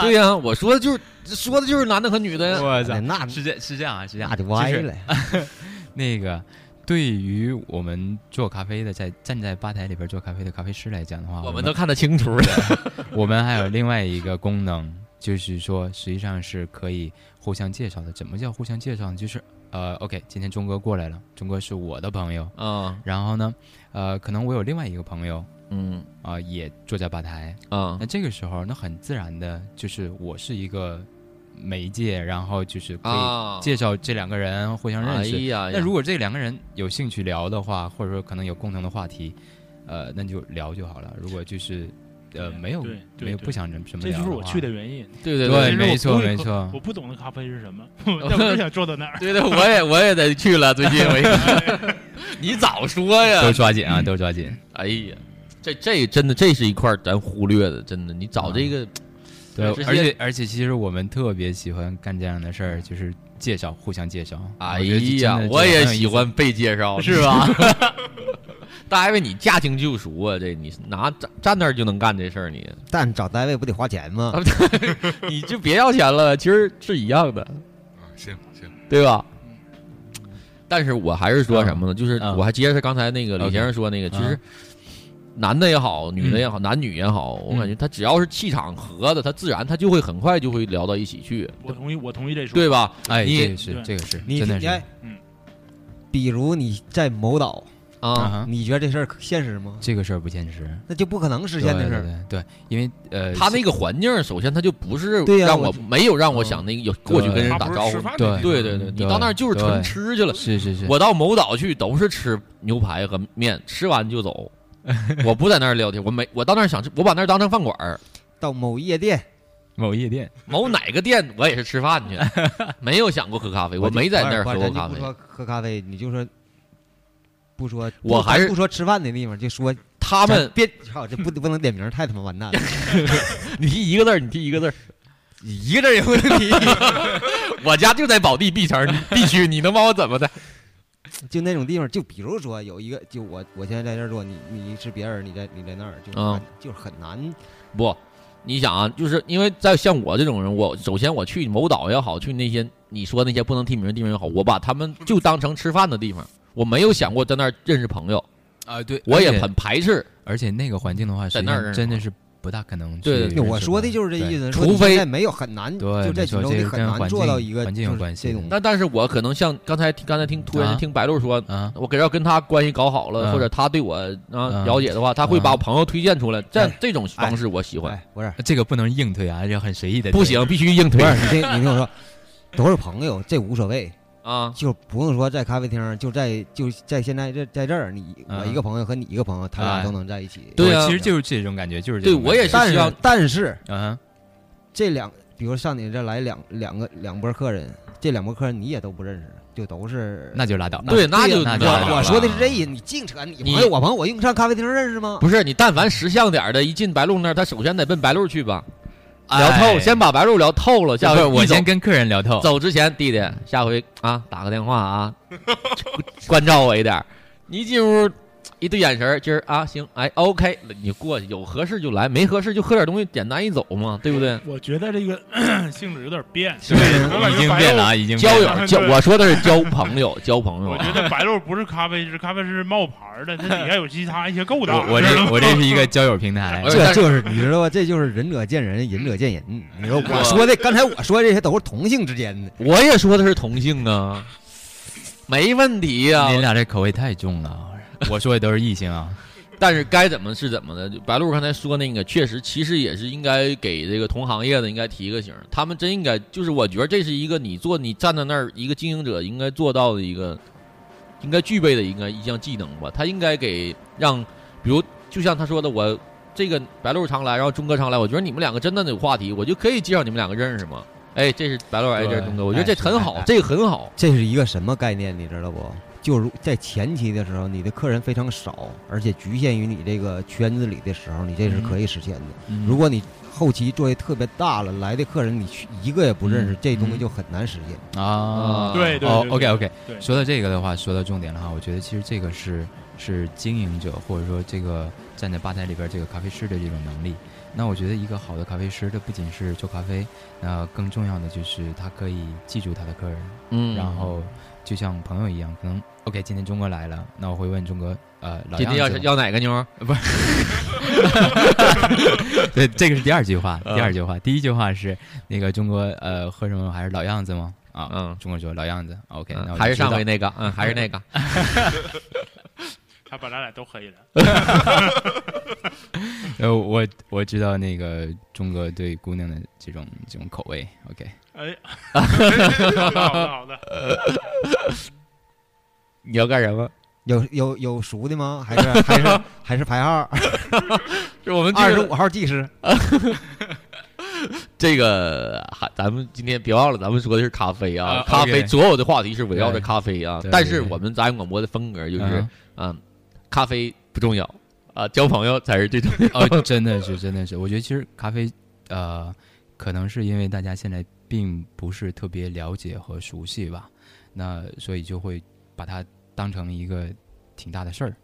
对呀，我说的就是说的就是男的和女的呀。我操，那是这是这样啊，是这样，那就歪是了。[LAUGHS] 那个，对于我们做咖啡的，在站在吧台里边做咖啡的咖啡师来讲的话，我们都看得清楚的。[LAUGHS] 我们还有另外一个功能，就是说实际上是可以互相介绍的。怎么叫互相介绍呢？就是呃，OK，今天钟哥过来了，钟哥是我的朋友，啊然后呢，呃，可能我有另外一个朋友嗯啊、也坐在吧台，啊那这个时候，那很自然的就是我是一个媒介，然后就是可啊以介绍这两个人互相认识。那如果这两个人有兴趣聊的话，或者说可能有共同的话题，呃，那就聊就好了。如果就是呃没有没有不想什么什么这就是我去的原因。对对对没错没错我不懂的咖啡是什么，但我就想坐到那儿。[LAUGHS] 对对，我也我也得去了，最近我一看，[LAUGHS] 你早说呀！都抓紧啊，都抓紧。哎呀，这这真的这是一块咱忽略的，真的，你找这个对，而且而且其实我们特别喜欢干这样的事儿，就是介绍，互相介绍。哎呀，我也喜欢被介绍，[LAUGHS] 是吧？[LAUGHS] 大卫，你驾轻就熟啊，这你拿站站那儿就能干这事儿，你但找单位不得花钱吗？[LAUGHS] 你就别要钱了，其实是一样的，啊行行，对吧？但是我还是说什么呢？就是嗯我还接着刚才那个李先生说那个，其实嗯男的也好，女的也好，男女也好，我感觉他只要是气场合的，他自然他就会很快就会聊到一起去，我同意，我同意这说。对吧？哎，你这个是这个是你真的是。哎，嗯，比如你在某岛，啊。你觉得这事儿现实吗？这个事儿不现实，那就不可能实现的事儿。对对对，因为呃，他那个环境，首先他就不是让我没有让我想那个有过去跟人打招呼。对。对对，你到那儿就是纯吃去了。是是是，我到某岛去都是吃牛排和面，吃完就走，[LAUGHS] 我不在那儿聊天，我没我到那儿想吃，我把那儿当成饭馆儿，到某夜店，某夜店某哪个店我也是吃饭去，[LAUGHS] 没有想过喝咖啡，我没在那儿喝过咖啡。不说喝咖啡，你就说不说，我还是不说吃饭的地方，就说他们别操，这不不能点名，太他妈完蛋了。[LAUGHS] 你提一个字儿，你提一个字儿，一个字儿也不能提。我家就在宝地 B 城 B 区，你能把我怎么的？就那种地方，就比如说有一个，就我我现在在这儿做，你你是别人，你在你在那儿，就嗯就是很难。不，你想啊，就是因为在像我这种人，我首先我去某岛也好，去那些你说那些不能提名的地方也好，我把他们就当成吃饭的地方，我没有想过在那儿认识朋友，啊，对，我也很排斥。而且那个环境的话，在那儿真的是不大可能去对对对我说的就是这意思，除非没有很难，对就在没错这锦州你很难做到一个环境有关系的这种但但是我可能像刚才刚才听突然听白鹿说，啊，我给要跟他关系搞好了，嗯或者他对我啊嗯了解的话，他会把我朋友推荐出来，这哎这种方式我喜欢。哎，不是这个不能硬推啊，要很随意的。不，行，必须硬推不是，你听你听我说，都是朋友，这无所谓，啊！就不用说在咖啡厅，就在就在现在这在这儿，你我嗯一个朋友和你一个朋友，他俩哎。都能在一起。对啊。其实就是这种感觉，就是这对种感觉。我也是但希望是但是啊，这两，比如上你这来两两个两波客人，这两波客人你也都不认识，就都是那就拉倒。对，那就我我说的是这意思，你净扯你你朋友我朋友，我用上咖啡厅认识吗？不是你，但凡识相点的，一进白鹿那儿，他首先得奔白鹿去吧，哎聊透，先把白鹿聊透了，下回我先跟客人聊透。走之前，弟弟，下回啊打个电话啊，[LAUGHS] 关照我一点儿。你一进屋一对眼神儿，今儿啊行，哎 OK，你过去有合适就来，没合适就喝点东西，简单一走嘛，对不对？我觉得这个 [COUGHS] 性质有点变，是已经变了啊，已经交变了友交，我说的是交朋友，[LAUGHS] 交朋友我。觉得白鹿不是咖啡师，咖啡师冒牌的，它底下有其他一些勾当。我我这我这是一个交友平台 [LAUGHS] 这就是你知道吧？这就是仁者见仁，仁者见仁。你说我说的，刚才我说的这些都是同性之间的。我也说的是同性啊，没问题呀、你俩这口味太重了。我说的都是异性啊，[LAUGHS] 但是该怎么是怎么的。白鹿刚才说那个，确实，其实也是应该给这个同行业的应该提个醒，他们真应该，就是我觉得这是一个你做你站在那儿一个经营者应该做到的一个，应该具备的应该一项技能吧。他应该给让，比如就像他说的，我这个白鹿常来，然后钟哥常来，我觉得你们两个真的有话题，我就可以介绍你们两个认识嘛。哎，这是白鹿，哎，这是钟哥，我觉得这很好，这个很好。这是一个什么概念？你知道不？就是在前期的时候，你的客人非常少，而且局限于你这个圈子里的时候，你这是可以实现的。嗯如果你后期做的特别大了，来的客人你去一个也不认识，嗯这东西就很难实现。啊，对对对哦，OK OK，对说到这个的话，说到重点了哈，我觉得其实这个是是经营者或者说这个站在吧台里边这个咖啡师的这种能力。那我觉得一个好的咖啡师，他不仅是做咖啡，那更重要的就是他可以记住他的客人，嗯，然后就像朋友一样，可能 OK，今天钟哥来了，那我会问钟哥，呃，老今天要样子是要哪个妞不是？[LAUGHS] 对，这个是第二句话，嗯第二句话，第一句话是那个钟哥，呃，喝什么还是老样子吗？啊，嗯钟哥说老样子，OK，那我还是上回那个，嗯，还是那个。他把咱俩都黑了。[LAUGHS] 呃，我我知道那个钟哥对姑娘的这种这种口味，OK，哎，[LAUGHS] 好的好的好的，你要干什么？有有有熟的吗？还是还是 [LAUGHS] 还是排号？是 [LAUGHS] 我们二十五号技师。[LAUGHS] 这个还咱们今天别忘了，咱们说的是咖啡啊，啊咖啡所有的话题是围绕着咖啡啊。但是我们杂音广播的风格就是嗯，嗯，咖啡不重要啊，交朋友才是最重要。哦，真的是真的是，我觉得其实咖啡，呃，可能是因为大家现在并不是特别了解和熟悉吧，那所以就会把它当成一个挺大的事儿。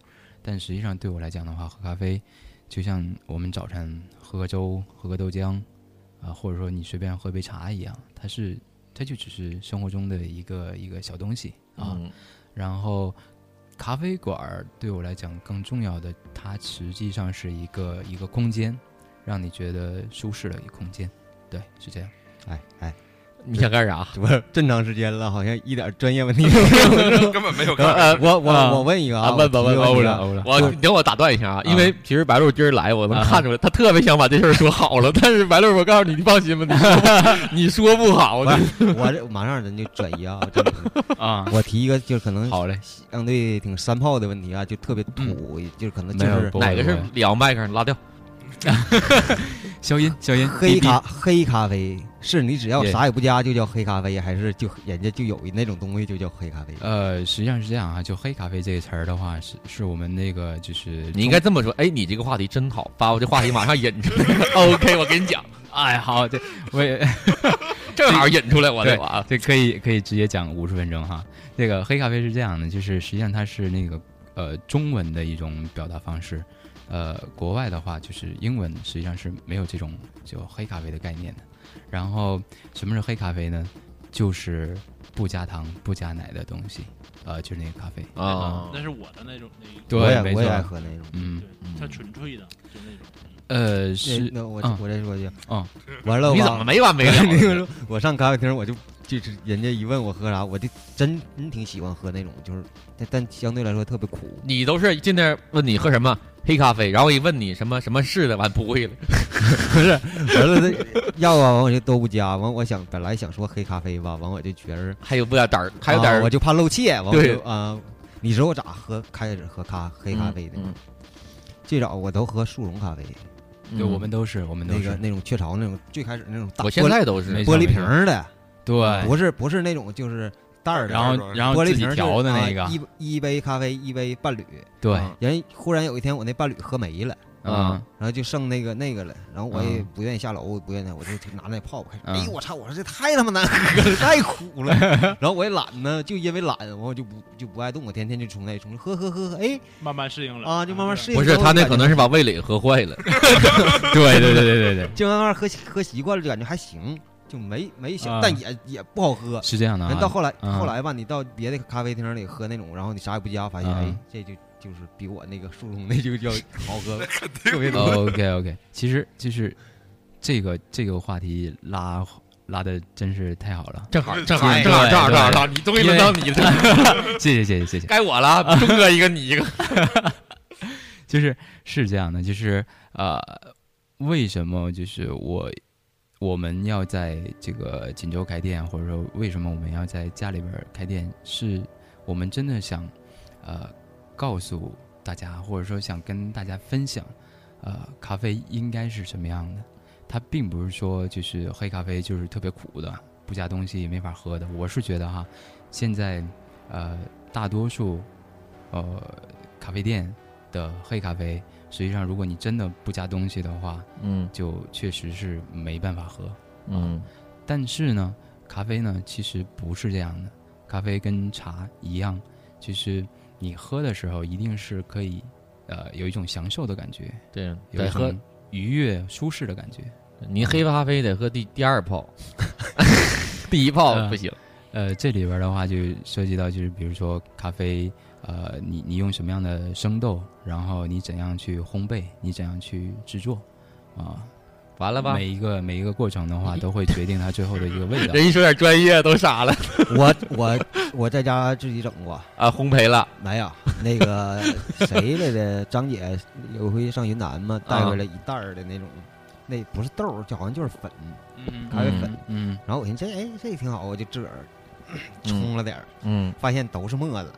但实际上对我来讲的话，喝咖啡就像我们早晨喝个粥、喝个豆浆，啊、或者说你随便喝杯茶一样，它是它就只是生活中的一个一个小东西啊。嗯然后，咖啡馆儿对我来讲更重要的，它实际上是一个一个空间，让你觉得舒适的一个空间。对，是这样。哎哎，你想干啥？不是这么长时间了，好像一点专业问题 [LAUGHS] 根本没有呃。我我啊我问一个啊，我问吧问吧，我你等我打断一下啊，因为其实白鹿今儿来，我能啊看出来，他特别想把这事儿说好了，但是白鹿，我告诉你，你放心吧，你说不 [LAUGHS] 你说不好，我这马上咱就转移啊，[LAUGHS] 啊，我提一个就是可能好嘞，相对挺山炮的问题啊，就特别土，就是可能就是哪个是里昂麦克拉掉？消音消音，黑咖黑咖啡是你只要啥也不加就叫黑咖啡，还是就人家就有那种东西就叫黑咖啡？呃，实际上是这样啊，就黑咖啡这个词儿的话，是是我们那个就是你应该这么说，哎，你这个话题真好，把我这话题马上引出来。[LAUGHS] OK，我跟你讲，[LAUGHS] 哎，好，这 [LAUGHS] 我也正好引出来我对这话。这可以可以直接讲五十分钟哈。这个黑咖啡是这样的，就是实际上它是那个呃中文的一种表达方式，呃，国外的话就是英文实际上是没有这种就黑咖啡的概念的。然后什么是黑咖啡呢？就是不加糖、不加奶的东西，呃，就是那个咖啡。啊那是我的那种那我也我也爱喝那种。嗯，它纯粹的，就那种。呃，是那我嗯我再说一句，嗯，[LAUGHS] 完了，你怎么没完没了 [LAUGHS] 那个我上咖啡厅，我就就是人家一问我喝啥，我就真真挺喜欢喝那种，就是但但相对来说特别苦。你都是进那儿问你喝什么黑咖啡，然后一问你什么什么是的，完不会了。[LAUGHS] 不是，完了这要啊，完我就都不加，完我想本来想说黑咖啡吧，完我就觉着还有不点胆儿，还有点儿啊我就怕漏怯，完我对就啊，你知道我咋喝开始喝咖黑咖啡的吗？最早我都喝速溶咖啡，对，我们都是，我们都是那个那种雀巢那种最开始那种大我现在都是玻璃瓶儿的，对。不是不是那种就是袋儿的，然后然后自己玻璃瓶儿调的那个啊一一杯咖啡一杯伴侣，对。啊人忽然有一天我那伴侣喝没了。啊。然后就剩那个那个了，然后我也嗯不愿意下楼，我不愿意，我就拿那泡开。始。嗯哎呦我操！我说这太他妈难喝了，太苦了。[LAUGHS] 然后我也懒呢，就因为懒，完我就不就不爱动，我天天就冲那冲喝喝喝喝，哎，慢慢适应了。啊，就慢慢适应。不是他那可能是把味蕾喝坏了。[LAUGHS] 对对对对对对，就慢慢喝喝习惯了，就感觉还行，就没没想，啊。但也也不好喝。是这样的啊。人到后来啊。后来吧，你到别的咖啡厅里喝那种，然后你啥也不加，发现啊。哎，这就就是比我那个速溶那就叫好喝特别多。OK OK，其实就是这个这个话题拉拉的真是太好了，正好正好正好正好正好正好你终于轮到你了 [LAUGHS] 谢谢谢谢谢谢，该我了，钟哥一个你一个。[LAUGHS] [LAUGHS] 就是是这样的，就是呃，为什么就是我我们要在这个锦州开店，或者说为什么我们要在家里边开店，是我们真的想呃告诉大家，或者说想跟大家分享，呃，咖啡应该是什么样的。它并不是说就是黑咖啡就是特别苦的，不加东西没法喝的。我是觉得哈，现在呃大多数呃咖啡店的黑咖啡，实际上如果你真的不加东西的话，嗯，就确实是没办法喝。嗯，但是呢，咖啡呢其实不是这样的，咖啡跟茶一样，就是你喝的时候一定是可以呃有一种享受的感觉，对，有一种愉悦舒适的感觉。你黑咖啡得喝第第二泡，[LAUGHS] 第一泡不行。呃，这里边的话就涉及到就是比如说咖啡，呃，你你用什么样的生豆，然后你怎样去烘焙，你怎样去制作，啊，完了吧每一个每一个过程的话，都会决定它最后的一个味道。[LAUGHS] 人一说点专业都傻了。我我我在家自己整过啊，烘焙了没有？那个谁来的？张姐有回上云南嘛，带回来一袋儿的那种，那不是豆儿，就好像就是粉，嗯咖啡粉。嗯，然后我寻思这哎这挺好，我就自个儿冲了点儿，嗯，发现都是沫子。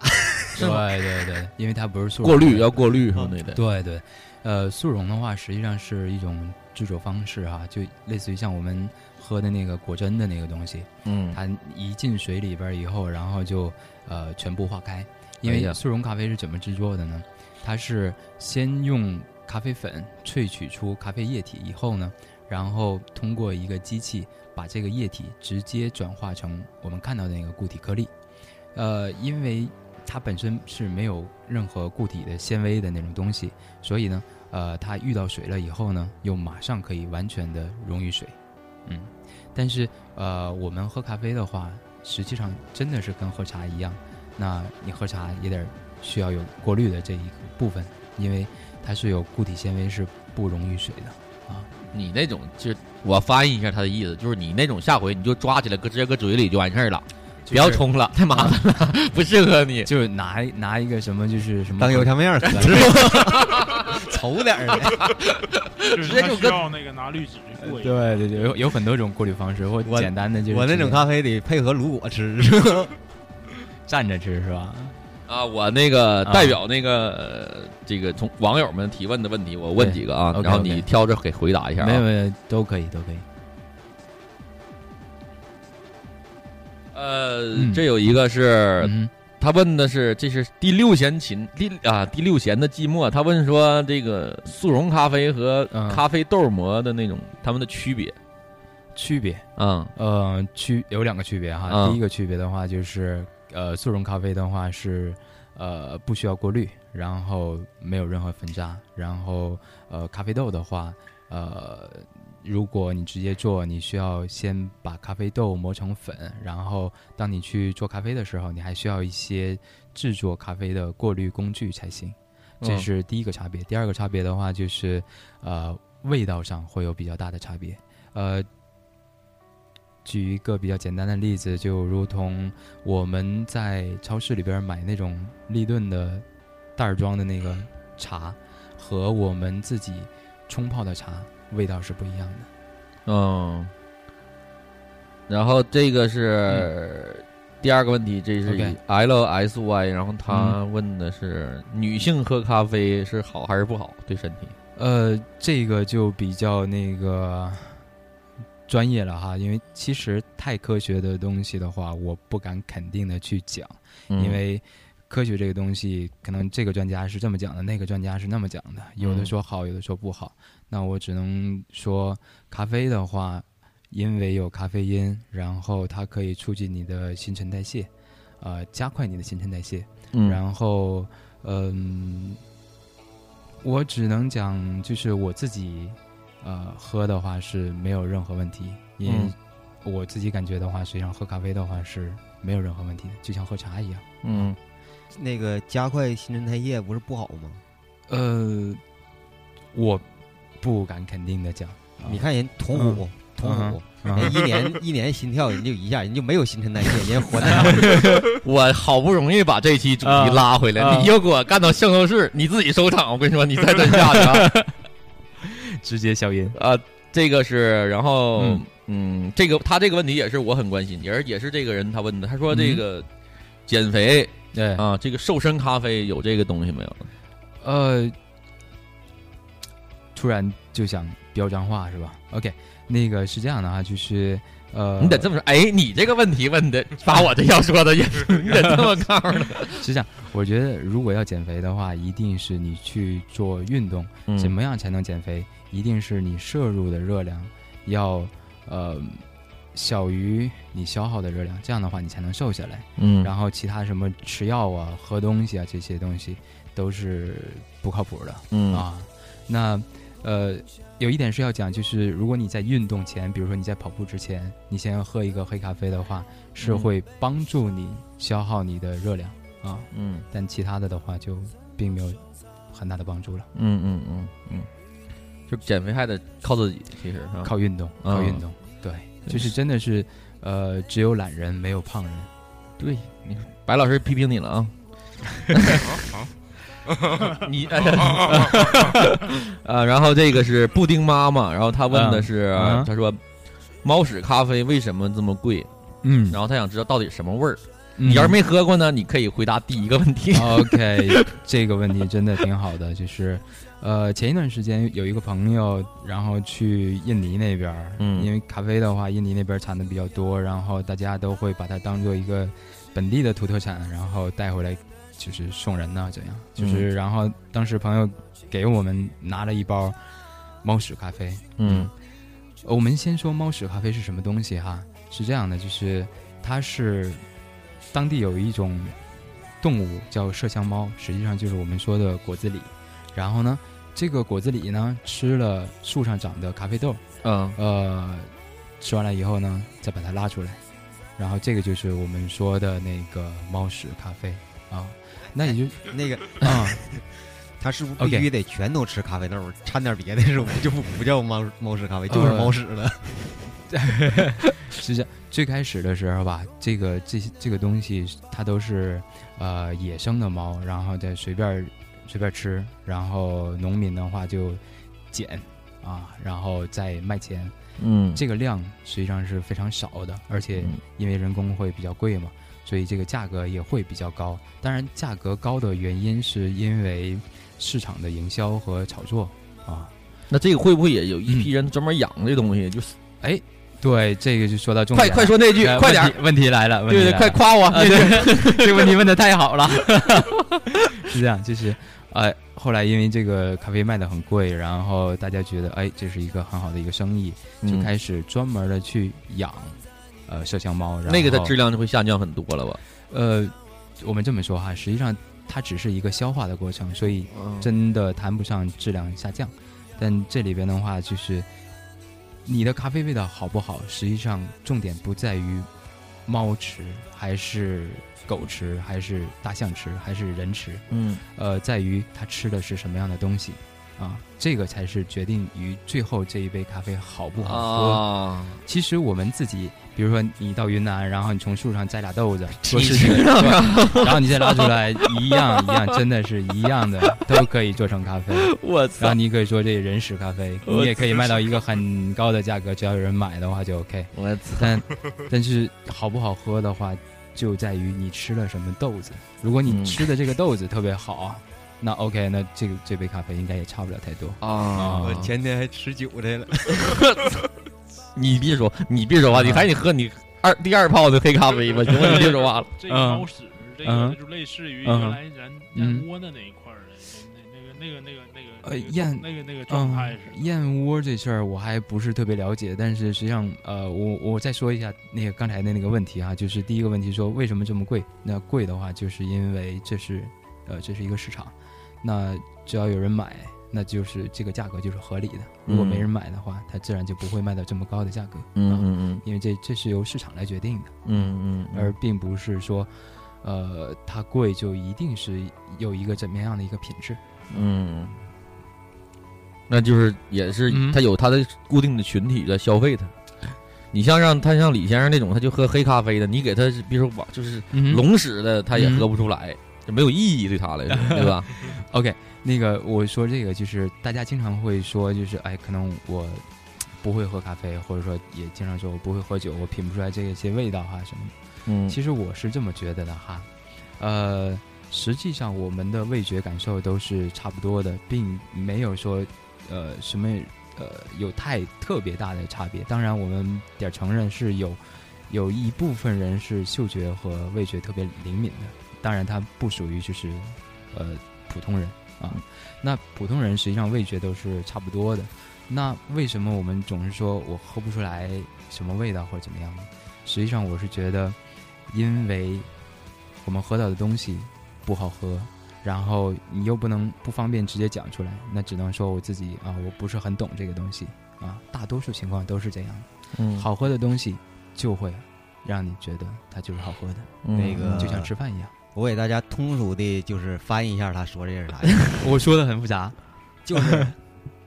对对对，因为它不是速溶过滤要过滤什么的得对对，呃，速溶的话实际上是一种制作方式哈、就类似于像我们喝的那个果珍的那个东西，嗯它一进水里边儿以后，然后就呃全部化开。因为速溶咖啡是怎么制作的呢？它是先用咖啡粉萃取出咖啡液体以后呢，然后通过一个机器把这个液体直接转化成我们看到的那个固体颗粒。呃，因为它本身是没有任何固体的纤维的那种东西，所以呢，呃，它遇到水了以后呢，又马上可以完全的溶于水。嗯，但是呃，我们喝咖啡的话，实际上真的是跟喝茶一样，那你喝茶也得需要有过滤的这一个部分，因为它是有固体纤维是不溶于水的啊。你那种就是我翻译一下他的意思，就是你那种下回你就抓起来搁直接搁嘴里就完事儿了，不要冲了，[LAUGHS] 太麻烦了，[LAUGHS] 不适合你。就是拿拿一个什么就是什么当油条面儿 [LAUGHS] 稠点儿的 [LAUGHS] 就是直接就跟要那个拿滤纸去过。对对对，有有很多种过滤方式，或我简单的就是我那种接咖啡得配合卤果吃，是吧？[LAUGHS] 蘸着吃是吧？啊，我那个啊代表那个、呃这个从网友们提问的问题，我问几个啊，然后你挑着给回答一下啊。没有没有，都可以都可以。呃，嗯这有一个是嗯他问的是，这是第六弦琴第啊第六弦的寂寞。他问说，这个速溶咖啡和嗯咖啡豆磨的那种，它们的区别。区别，嗯呃，区有两个区别哈。嗯第一个区别的话就是，呃，速溶咖啡的话是，呃，不需要过滤，然后没有任何粉渣，然后呃，咖啡豆的话，呃，如果你直接做，你需要先把咖啡豆磨成粉，然后当你去做咖啡的时候，你还需要一些制作咖啡的过滤工具才行。这嗯是第一个差别。第二个差别的话就是，呃，味道上会有比较大的差别。呃，举一个比较简单的例子，就如同我们在超市里边买那种立顿的袋儿装的那个茶，和我们自己冲泡的茶味道是不一样的。嗯，然后这个是第二个问题，这是 OK L S Y，然后他问的是女性喝咖啡是好还是不好对身体？呃，这个就比较那个专业了哈，因为其实太科学的东西的话，我不敢肯定的去讲，嗯因为科学这个东西，可能这个专家是这么讲的，那个专家是那么讲的，有的嗯说好，有的说不好。那我只能说，咖啡的话，因为有咖啡因，然后它可以促进你的新陈代谢，呃，加快你的新陈代谢。嗯然后，嗯，我只能讲，就是我自己，呃，喝的话是没有任何问题，因为嗯我自己感觉的话，实际上喝咖啡的话是没有任何问题的，就像喝茶一样。嗯，那个加快新陈代谢不是不好吗？呃，我不敢肯定的讲。你看人童虎，童虎，嗯人一年一年心跳人就一下，人就没有新陈代谢，人活的 [LAUGHS] 我好不容易把这期主啊题拉回来，啊你又给我干到圣斗士，你自己收场。我跟你说，你再真下去啊！[LAUGHS] 直接消音啊，这个是，然后嗯嗯这个他这个问题也是我很关心，也是也是这个人他问的，他说这个减肥对啊，这个瘦身咖啡有这个东西没有？呃，突然就想飙脏话是吧？OK，那个是这样的啊，就是呃，你得这么说，哎，你这个问题问的，把我这要说的也是，你得这么告诉的。是这样，我觉得如果要减肥的话，一定是你去做运动。嗯怎么样才能减肥？一定是你摄入的热量要呃小于你消耗的热量，这样的话你才能瘦下来。嗯然后其他什么吃药啊、喝东西啊这些东西都是不靠谱的。嗯啊，那呃，有一点是要讲，就是如果你在运动前，比如说你在跑步之前，你先要喝一个黑咖啡的话，是嗯会帮助你消耗你的热量啊。嗯，但其他的的话就并没有很大的帮助了。嗯嗯嗯嗯，就减肥还得靠自己，其实靠运动，嗯靠运动，对，就是真的是，呃，只有懒人没有胖人。对，你白老师批评你了啊。[LAUGHS] 好，你呃，然后这个是布丁妈妈，然后她问的是，她说猫屎咖啡为什么这么贵？嗯然后她想知道到底什么味儿。嗯你要是没喝过呢，你可以回答第一个问题。OK，这个问题真的挺好的，就是，呃，前一段时间有一个朋友，然后去印尼那边儿，嗯。因为咖啡的话，印尼那边产的比较多，然后大家都会把它当做一个本地的土特产，然后带回来就是送人呐、这样，就是，然后当时朋友给我们拿了一包猫屎咖啡，嗯。我们先说猫屎咖啡是什么东西哈，是这样的，就是它是当地有一种动物叫麝香猫，实际上就是我们说的果子狸。然后呢，这个果子狸呢吃了树上长的咖啡豆，嗯。呃，吃完了以后呢，再把它拉出来，然后这个就是我们说的那个猫屎咖啡啊。那也就 [LAUGHS] 那个 [LAUGHS] 啊，它是不是必须得全都吃咖啡豆，掺点别的是不就不不叫猫猫屎咖啡，就是猫屎了。[LAUGHS] 是这样，最开始的时候吧，这个这些这个东西它都是呃野生的猫，然后再随便儿随便吃，然后农民的话就捡啊，然后再卖钱。嗯这个量实际上是非常少的，而且因为人工会比较贵嘛，所以这个价格也会比较高。当然，价格高的原因是因为市场的营销和炒作啊。那这个会不会也有一批人专门养这东西？就是哎，对，这个就说到重点快。快说那句呃快点问题来了，对对，快夸我！啊，对，[LAUGHS] 这个问题问的太好了。[LAUGHS] 是这样，就是呃，后来因为这个咖啡卖的很贵，然后大家觉得哎，这是一个很好的一个生意，就嗯开始专门的去养呃麝香猫。然后那个的质量就会下降很多了吧？呃，我们这么说哈，实际上它只是一个消化的过程，所以嗯真的谈不上质量下降。但这里边的话，就是你的咖啡味道好不好，实际上重点不在于猫吃还是狗吃，还是大象吃，还是人吃，嗯呃，在于它吃的是什么样的东西。啊，这个才是决定于最后这一杯咖啡好不好喝。啊，其实我们自己，比如说你到云南，然后你从树上摘俩豆子，你知做事情，道对 [LAUGHS] 然后你再拉出来，一样一样，真的是一样的，[LAUGHS] 都可以做成咖啡。我然后操！你可以说这人屎咖啡，你也可以卖到一个很高的价格，只要有人买的话就 OK。我操！但但是好不好喝的话，就在于你吃了什么豆子。如果你嗯吃的这个豆子特别好，那 OK，那这个这杯咖啡应该也差不了太多。啊我前天还吃韭菜了，[LAUGHS] 你别说，你别说话，你还是你喝你二第二泡的黑咖啡吧，行吗？你别说话了。这个猫屎，这就类似于嗯原来咱窝的那一块儿的那那个那个那个那个呃燕那个那个状态是嗯。燕窝这事儿我还不是特别了解，但是实际上，呃，我我再说一下那个刚才的那个问题哈，就是第一个问题说为什么这么贵？那贵的话，就是因为这是，呃，这是一个市场，那只要有人买，那就是这个价格就是合理的。如果没人买的话，它自然就不会卖到这么高的价格。嗯啊嗯嗯。因为这这是由市场来决定的，嗯嗯，而并不是说，呃，它贵就一定是有一个怎么样的一个品质。嗯，那就是也是嗯。他有他的固定的群体在消费它。你像让他像李先生那种，他就喝黑咖啡的，你给他比如说往就是嗯龙屎的，他也喝不出来，就没有意义对他来说，对吧？OK，[LAUGHS] 那个我说这个就是大家经常会说，就是哎，可能我不会喝咖啡，或者说也经常说我不会喝酒，我品不出来这些味道哈什么的。嗯，其实我是这么觉得的哈，呃，实际上我们的味觉感受都是差不多的，并没有说呃什么呃有太特别大的差别。当然，我们得承认是有有一部分人是嗅觉和味觉特别灵敏的，当然它不属于就是呃普通人啊。那普通人实际上味觉都是差不多的。那为什么我们总是说我喝不出来什么味道或者怎么样呢？实际上我是觉得，因为我们喝到的东西不好喝，然后你又不能不方便直接讲出来，那只能说我自己啊，我不是很懂这个东西啊。大多数情况都是这样的，嗯好喝的东西就会让你觉得它就是好喝的，嗯那个就像吃饭一样。我给大家通俗的，就是翻译一下他说这是啥意思，[LAUGHS] 我说的很复杂。就是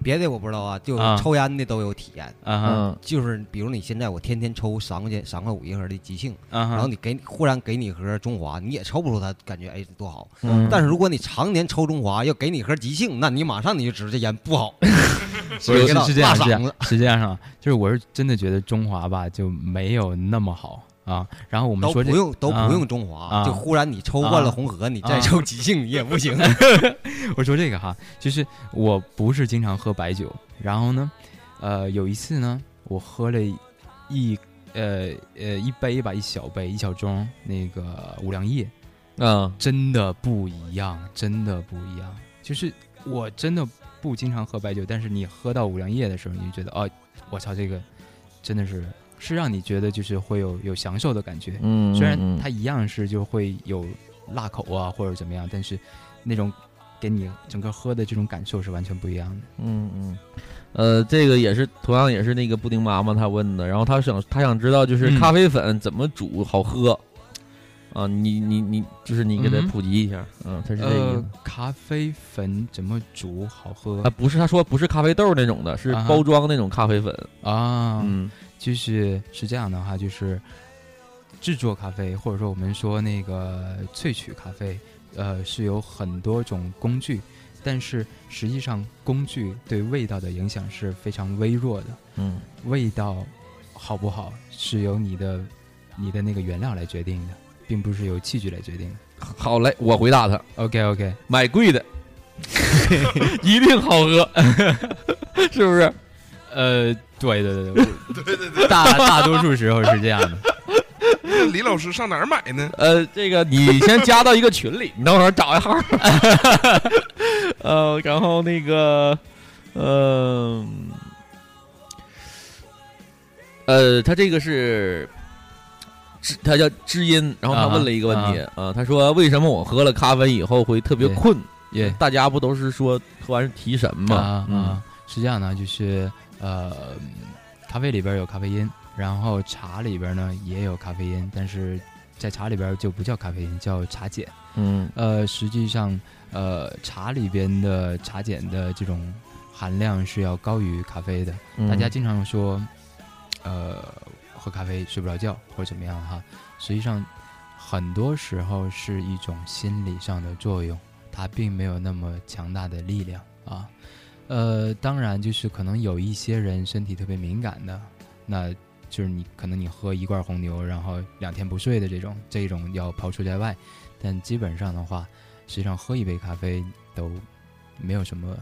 别的我不知道啊，[LAUGHS] 就啊。抽烟的都有体验。嗯。就是比如你现在我天天抽三块钱三块五一盒的吉庆，啊哈，然后你给你忽然给你盒中华，你也抽不出它感觉哎多好。嗯。但是如果你常年抽中华，要给你盒即兴，那你马上你就知道这烟不好。[LAUGHS] 所以是是这样，是这样是这样啊，就是我是真的觉得中华吧就没有那么好啊。然后我们说这不用都啊不用中华，啊就忽然你抽惯了红河，你再啊抽吉兴你也不行。[LAUGHS] 我说这个哈，就是我不是经常喝白酒，然后呢，呃，有一次呢，我喝了一呃呃一杯吧，一小杯一小盅那个五粮液，啊，真的不一样，真的不一样。就是我真的不经常喝白酒，但是你喝到五粮液的时候，你就觉得哦，我操，这个真的是是让你觉得就是会有有享受的感觉。嗯，虽然嗯它一样是就会有辣口啊或者怎么样，但是那种给你整个喝的这种感受是完全不一样的。嗯嗯，呃，这个也是同样也是那个布丁妈妈她问的，然后她想她想知道就是嗯咖啡粉怎么煮好喝。啊，你你你，就是你给他普及一下，嗯，他是这个呃。，咖啡粉怎么煮好喝啊，不是，他说不是咖啡豆那种的，是包装那种咖啡粉。啊？嗯就是是这样的话，就是制作咖啡，或者说我们说那个萃取咖啡，呃，是有很多种工具，但是实际上工具对味道的影响是非常微弱的。嗯味道好不好是由你的你的那个原料来决定的，并不是由器具来决定的。[LAUGHS] 好嘞，我回答他，OK OK，买贵的，[LAUGHS] 一定好喝，[LAUGHS] 是不是？呃，对对对 [LAUGHS] 对对对对，大大多数时候是这样的。李老师上哪儿买呢？呃，这个你先加到一个群里，你等会儿找一号。[LAUGHS] 呃，然后那个，呃，呃，他这个是知，他叫知音，然后他问了一个问题啊，他说为什么我喝了咖啡以后会特别困？耶，大家不都是说喝完提神吗？啊啊，是这样的，就是呃，咖啡里边有咖啡因。然后茶里边呢也有咖啡因，但是在茶里边就不叫咖啡因，叫茶碱。嗯，呃，实际上，呃，茶里边的茶碱的这种含量是要高于咖啡的。大家经常说，呃，喝咖啡睡不着觉或者怎么样哈，实际上很多时候是一种心理上的作用，它并没有那么强大的力量啊。呃，当然就是可能有一些人身体特别敏感的，那。就是你可能你喝一罐红牛，然后两天不睡的这种，这种要抛出在外。但基本上的话，实际上喝一杯咖啡都没有什么，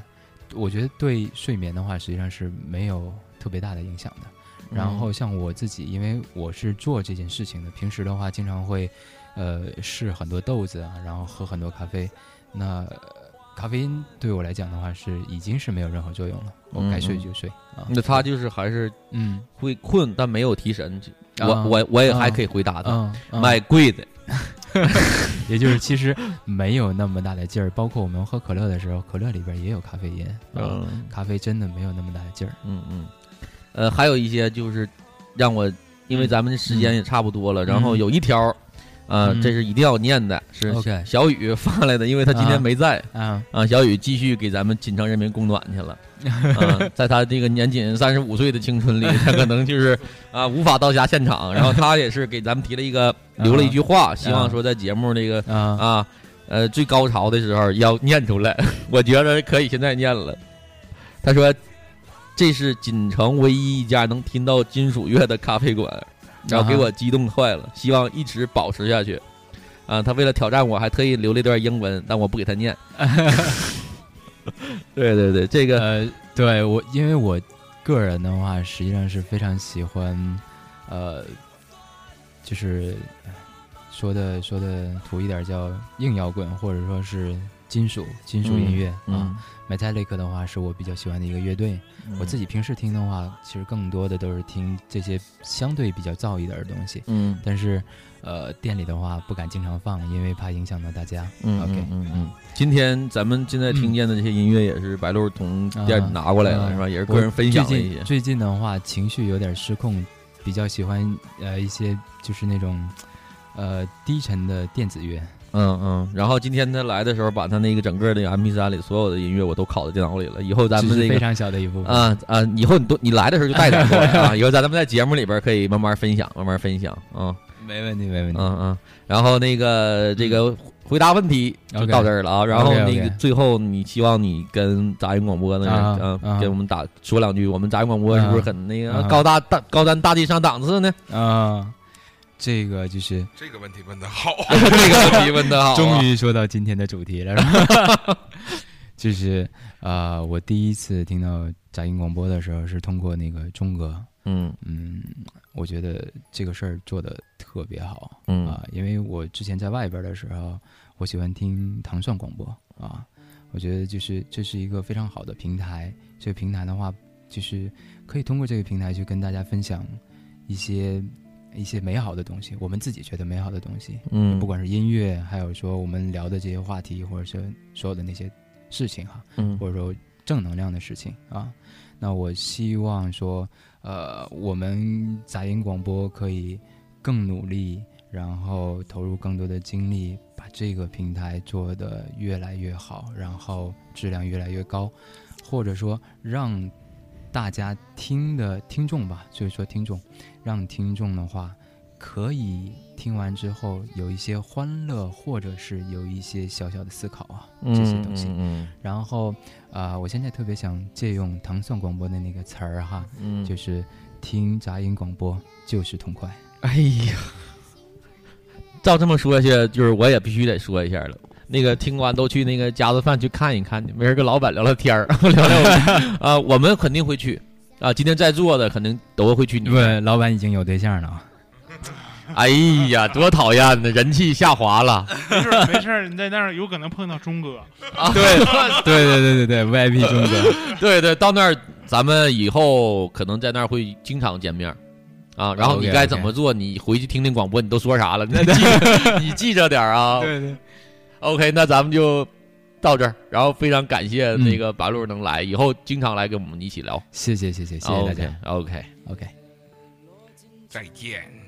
我觉得对睡眠的话，实际上是没有特别大的影响的。然后像我自己，因为我是做这件事情的，平时的话经常会呃试很多豆子啊，然后喝很多咖啡。那咖啡因对我来讲的话，是已经是没有任何作用了。我该睡就睡啊。那他就是还是嗯会困，但没有提神。我我我也还可以回答他，买贵的，[LAUGHS] [LAUGHS] 也就是其实没有那么大的劲儿。包括我们喝可乐的时候，可乐里边也有咖啡因。嗯，咖啡真的没有那么大的劲儿。嗯嗯。呃，还有一些就是让我，因为咱们时间也差不多了，然后有一条。啊，这是一定要念的，是小雨发来的，因为他今天没在啊。啊，小雨继续给咱们锦城人民供暖去了。[LAUGHS] 啊，在他这个年仅三十五岁的青春里，他可能就是 [LAUGHS] 啊无法到达现场。然后他也是给咱们提了一个 [LAUGHS] 留了一句话，希望说在节目那个啊呃最高潮的时候要念出来。我觉得可以现在念了。他说：“这是锦城唯一一家能听到金属乐的咖啡馆。”然后给我激动坏了，希望一直保持下去。啊，他为了挑战我，还特意留了一段英文，但我不给他念。[LAUGHS] 对对对，这个呃，对我，因为我个人的话，实际上是非常喜欢，呃，就是说的说的土一点叫硬摇滚，或者说是金属金属音乐啊。Metallic 的话是我比较喜欢的一个乐队。我自己平时听的话，其实更多的都是听这些相对比较燥一点的东西。嗯，但是，呃，店里的话不敢经常放，因为怕影响到大家。嗯，OK，嗯嗯。今天咱们现在听见的这些音乐也是白鹿从店里拿过来的，是吧？也是个人分享的一些。最近的话，情绪有点失控，比较喜欢呃一些就是那种呃低沉的电子乐。嗯嗯，然后今天他来的时候，把他那个整个的 M P 三里所有的音乐我都拷在电脑里了。以后咱们那个非常小的一部分啊啊，以后你都你来的时候就带点过来啊。[LAUGHS] 以后咱们在节目里边可以慢慢分享，慢慢分享啊。没问题，没问题。嗯嗯，然后那个这个回答问题就到这儿了啊。然后那个最后，你希望你跟杂音广播的人嗯给我们打说两句，我们杂音广播是不是很那个高大大高端大气上档次呢？啊。这个就是这个问题问的好，[LAUGHS] 这个问题问的好，终于说到今天的主题了。[LAUGHS] 就是啊，我第一次听到杂音广播的时候是通过那个钟哥，嗯。嗯，我觉得这个事儿做的特别好，嗯。啊，因为我之前在外边的时候，我喜欢听糖蒜广播啊，我觉得就是这是一个非常好的平台，这个平台的话，就是可以通过这个平台去跟大家分享一些。一些美好的东西，我们自己觉得美好的东西，嗯，不管是音乐，还有说我们聊的这些话题，或者是所有的那些事情哈，嗯，或者说正能量的事情啊，那我希望说，呃，我们杂音广播可以更努力，然后投入更多的精力，把这个平台做得越来越好，然后质量越来越高，或者说让。大家听的听众吧，就是说听众，让听众的话可以听完之后有一些欢乐，或者是有一些小小的思考啊，这些东西。嗯。然后啊，我现在特别想借用唐宋广播的那个词儿哈，嗯，就是听杂音广播就是痛快。哎呀，照这么说下去，就是我也必须得说一下了。那个听完都去那个家子饭去看一看，没人跟老板聊聊天儿，[LAUGHS] 聊聊啊，我们肯定会去啊，今天在座的可能都会去你不，老板已经有对象了啊。哎呀，多讨厌呢，人气下滑了。没事没事，你在那儿有可能碰到钟哥。啊，对对对对对对，VIP 钟哥，[LAUGHS] 对对，到那儿咱们以后可能在那儿会经常见面啊。然后你该怎么做，你回去听听广播，你都说啥了？你记 [LAUGHS] 你记着点啊。对对，OK，那咱们就到这儿。然后非常感谢嗯那个白鹿能来，以后经常来跟我们一起聊。谢谢谢谢谢谢大家。OK，OK，再见。